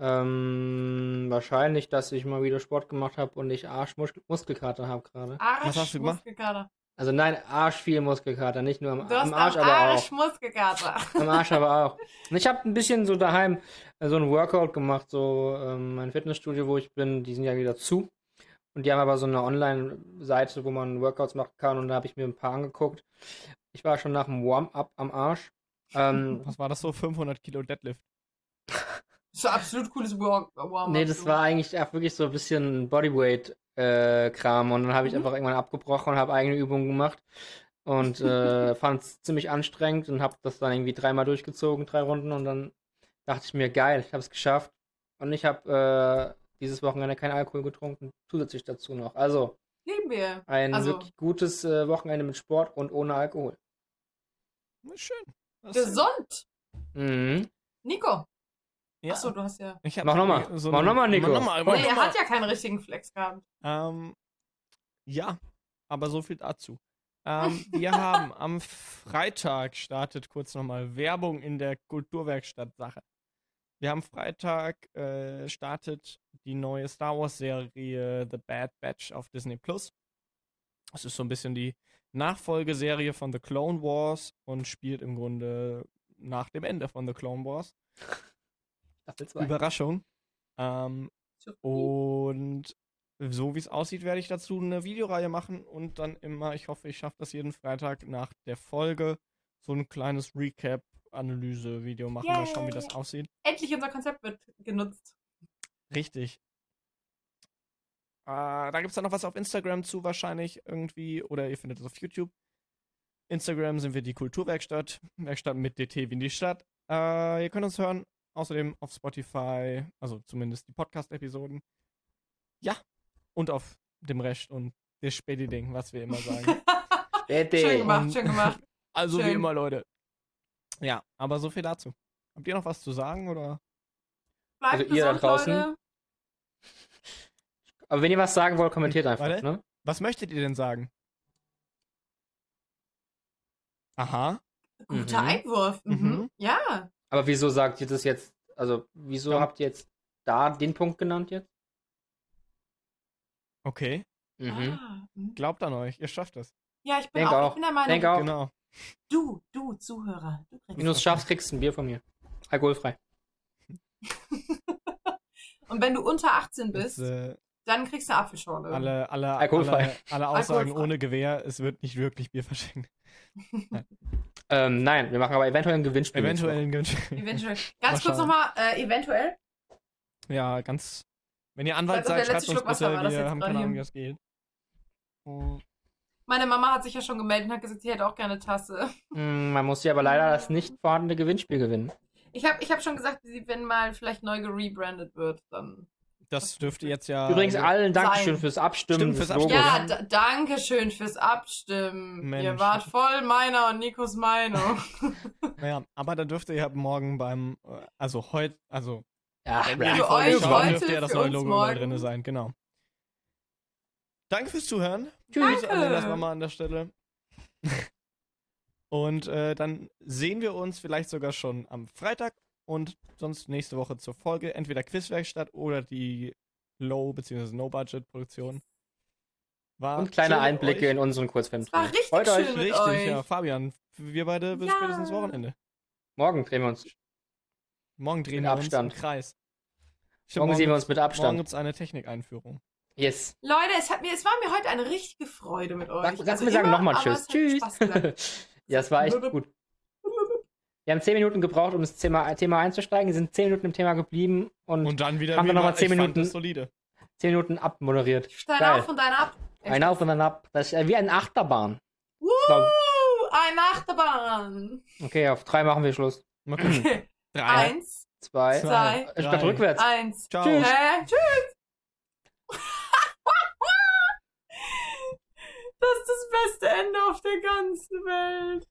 Ähm, wahrscheinlich, dass ich mal wieder Sport gemacht habe und ich Arschmuskelkater habe gerade. Arsch, Was hast du gemacht? Muskelkater. Also nein, Arsch viel Muskelkater, nicht nur am, Du hast am Arsch, am aber Arsch auch. Muskelkater. Am Arsch aber auch. Und ich habe ein bisschen so daheim äh, so ein Workout gemacht, so ähm, mein Fitnessstudio, wo ich bin, die sind ja wieder zu. Und die haben aber so eine Online-Seite, wo man Workouts machen kann und da habe ich mir ein paar angeguckt. Ich war schon nach dem Warm-up am Arsch. Ähm, Was war das so? 500 Kilo Deadlift. So absolut cooles Warm. Warm nee, das war eigentlich auch wirklich so ein bisschen Bodyweight-Kram und dann habe ich Mhm. einfach irgendwann abgebrochen und habe eigene Übungen gemacht und äh, fand es ziemlich anstrengend und habe das dann irgendwie dreimal durchgezogen, drei Runden und dann dachte ich mir, geil, ich habe es geschafft und ich habe äh, dieses Wochenende keinen Alkohol getrunken, zusätzlich dazu noch. Also Lieben wir. ein Also- wirklich gutes äh, Wochenende mit Sport und ohne Alkohol. Schön. Gesund. Mhm. Nico. Ja. Achso, du hast ja. Ich hab Mach noch mal. so Mach ein- noch mal, Nico. Mach noch mal, mach Nee, noch er mal. hat ja keinen richtigen Flex gehabt. Ähm, ja, aber so viel dazu. Ähm, wir haben am Freitag startet kurz nochmal Werbung in der Kulturwerkstatt-Sache. Wir haben Freitag äh, startet die neue Star Wars-Serie The Bad Batch auf Disney Plus. Das ist so ein bisschen die Nachfolgeserie von The Clone Wars und spielt im Grunde nach dem Ende von The Clone Wars. Staffel 2. Überraschung. Ähm, und so wie es aussieht, werde ich dazu eine Videoreihe machen und dann immer, ich hoffe, ich schaffe das jeden Freitag nach der Folge, so ein kleines Recap-Analyse-Video machen. Mal schauen, wie das Yay. aussieht. Endlich unser Konzept wird genutzt. Richtig. Äh, da gibt es dann noch was auf Instagram zu wahrscheinlich irgendwie oder ihr findet es auf YouTube. Instagram sind wir die Kulturwerkstatt, Werkstatt mit DT wie in die Stadt. Äh, ihr könnt uns hören, außerdem auf Spotify, also zumindest die Podcast-Episoden. Ja, und auf dem Rest und das Späti-Ding, was wir immer sagen. Schön gemacht, schön gemacht. Also wie Schön. immer, Leute. Ja, aber so viel dazu. Habt ihr noch was zu sagen oder? Bleibt Also ihr da draußen? Leute. Aber wenn ihr was sagen wollt, kommentiert einfach, Warte. ne? Was möchtet ihr denn sagen? Aha. Guter Mhm. Einwurf. Mhm. Mhm. Ja. Aber wieso sagt ihr das jetzt? Also, wieso Ja. habt ihr jetzt da den Punkt genannt jetzt? Okay. Mhm. Ah, mhm. Glaubt an euch. Ihr schafft es. Ja, ich bin Denk auch, auch. Ich bin der Meinung, Denk auch. Genau. du, du, Zuhörer, du kriegst Wenn du es das. schaffst, kriegst du ein Bier von mir. Alkoholfrei. Und wenn du unter 18 Das, bist, äh, dann kriegst du eine Apfelschorle. alle, alle, Alkoholfrei. alle, alle Aussagen Alkoholfrei. ohne Gewehr, es wird nicht wirklich Bier verschenkt. Ähm, nein, wir machen aber eventuell ein Gewinnspiel. Eventuell ein Gewinn- Eventuell. Ganz kurz nochmal, äh, eventuell. Ja, ganz. Wenn ihr Anwalt war seid, schreibt uns war bitte. das Wir haben keine? Ahnung, wie das geht. Oh. Meine Mama hat sich ja schon gemeldet und hat gesagt, sie hätte auch gerne eine Tasse. Mm, Man muss ja aber leider das nicht vorhandene Gewinnspiel gewinnen. Ich habe ich hab schon gesagt, wenn mal vielleicht neu gerebrandet wird, dann. Das dürfte jetzt ja. Übrigens allen Dankeschön sein. fürs Abstimmen Stimmt, fürs. Abstimmen. Ja, da, danke schön fürs Abstimmen. Mensch. Ihr wart voll meiner und Nikos Meinung. Naja, aber da dürfte ihr morgen beim. äh, Also heute. Also, Ja, wenn ihr ja. die Folge euch schaut, heute, dürfte ja das neue Logo mal drin sein. Genau. Danke fürs Zuhören. Tschüss. An Lenas Mama an der Stelle. Und äh, dann sehen wir uns vielleicht sogar schon am Freitag und sonst nächste Woche zur Folge. Entweder Quizwerkstatt oder die Low- bzw. No-Budget-Produktion. War Und kleine Einblicke euch. in unseren Kurzfilm. Es war richtig Freut schön euch. mit Richtig, euch. ja. Fabian, wir beide bis Ja. spätestens Wochenende. Morgen drehen wir uns. Morgen drehen Mit wir Abstand. uns im Kreis. Stimmt, Morgen sehen wir uns mit Morgen Abstand. gibt es eine Technikeinführung. Yes. Leute, es, hat mir, es war mir heute eine richtige Freude mit euch. Sag, Also wir sagen nochmal Tschüss. Tschüss. Ja, es war echt gut. Wir haben 10 Minuten gebraucht, um ins Thema, Thema einzusteigen. Wir sind 10 Minuten im Thema geblieben und, Und dann wieder Haben wir wie noch mal immer, 10 ich fand Minuten? das solide. 10 Minuten abmoderiert. Stein Geil. auf und dein ab. Ein auf und ein ab. Das ist äh, wie eine Achterbahn. Woo, eine Achterbahn. Okay, auf drei machen wir Schluss. Okay. Drei. Eins, Zwei. zwei, Äh, drei. Statt rückwärts. eins. Ciao. Tschüss. Hä? Tschüss. das ist das beste Ende auf der ganzen Welt.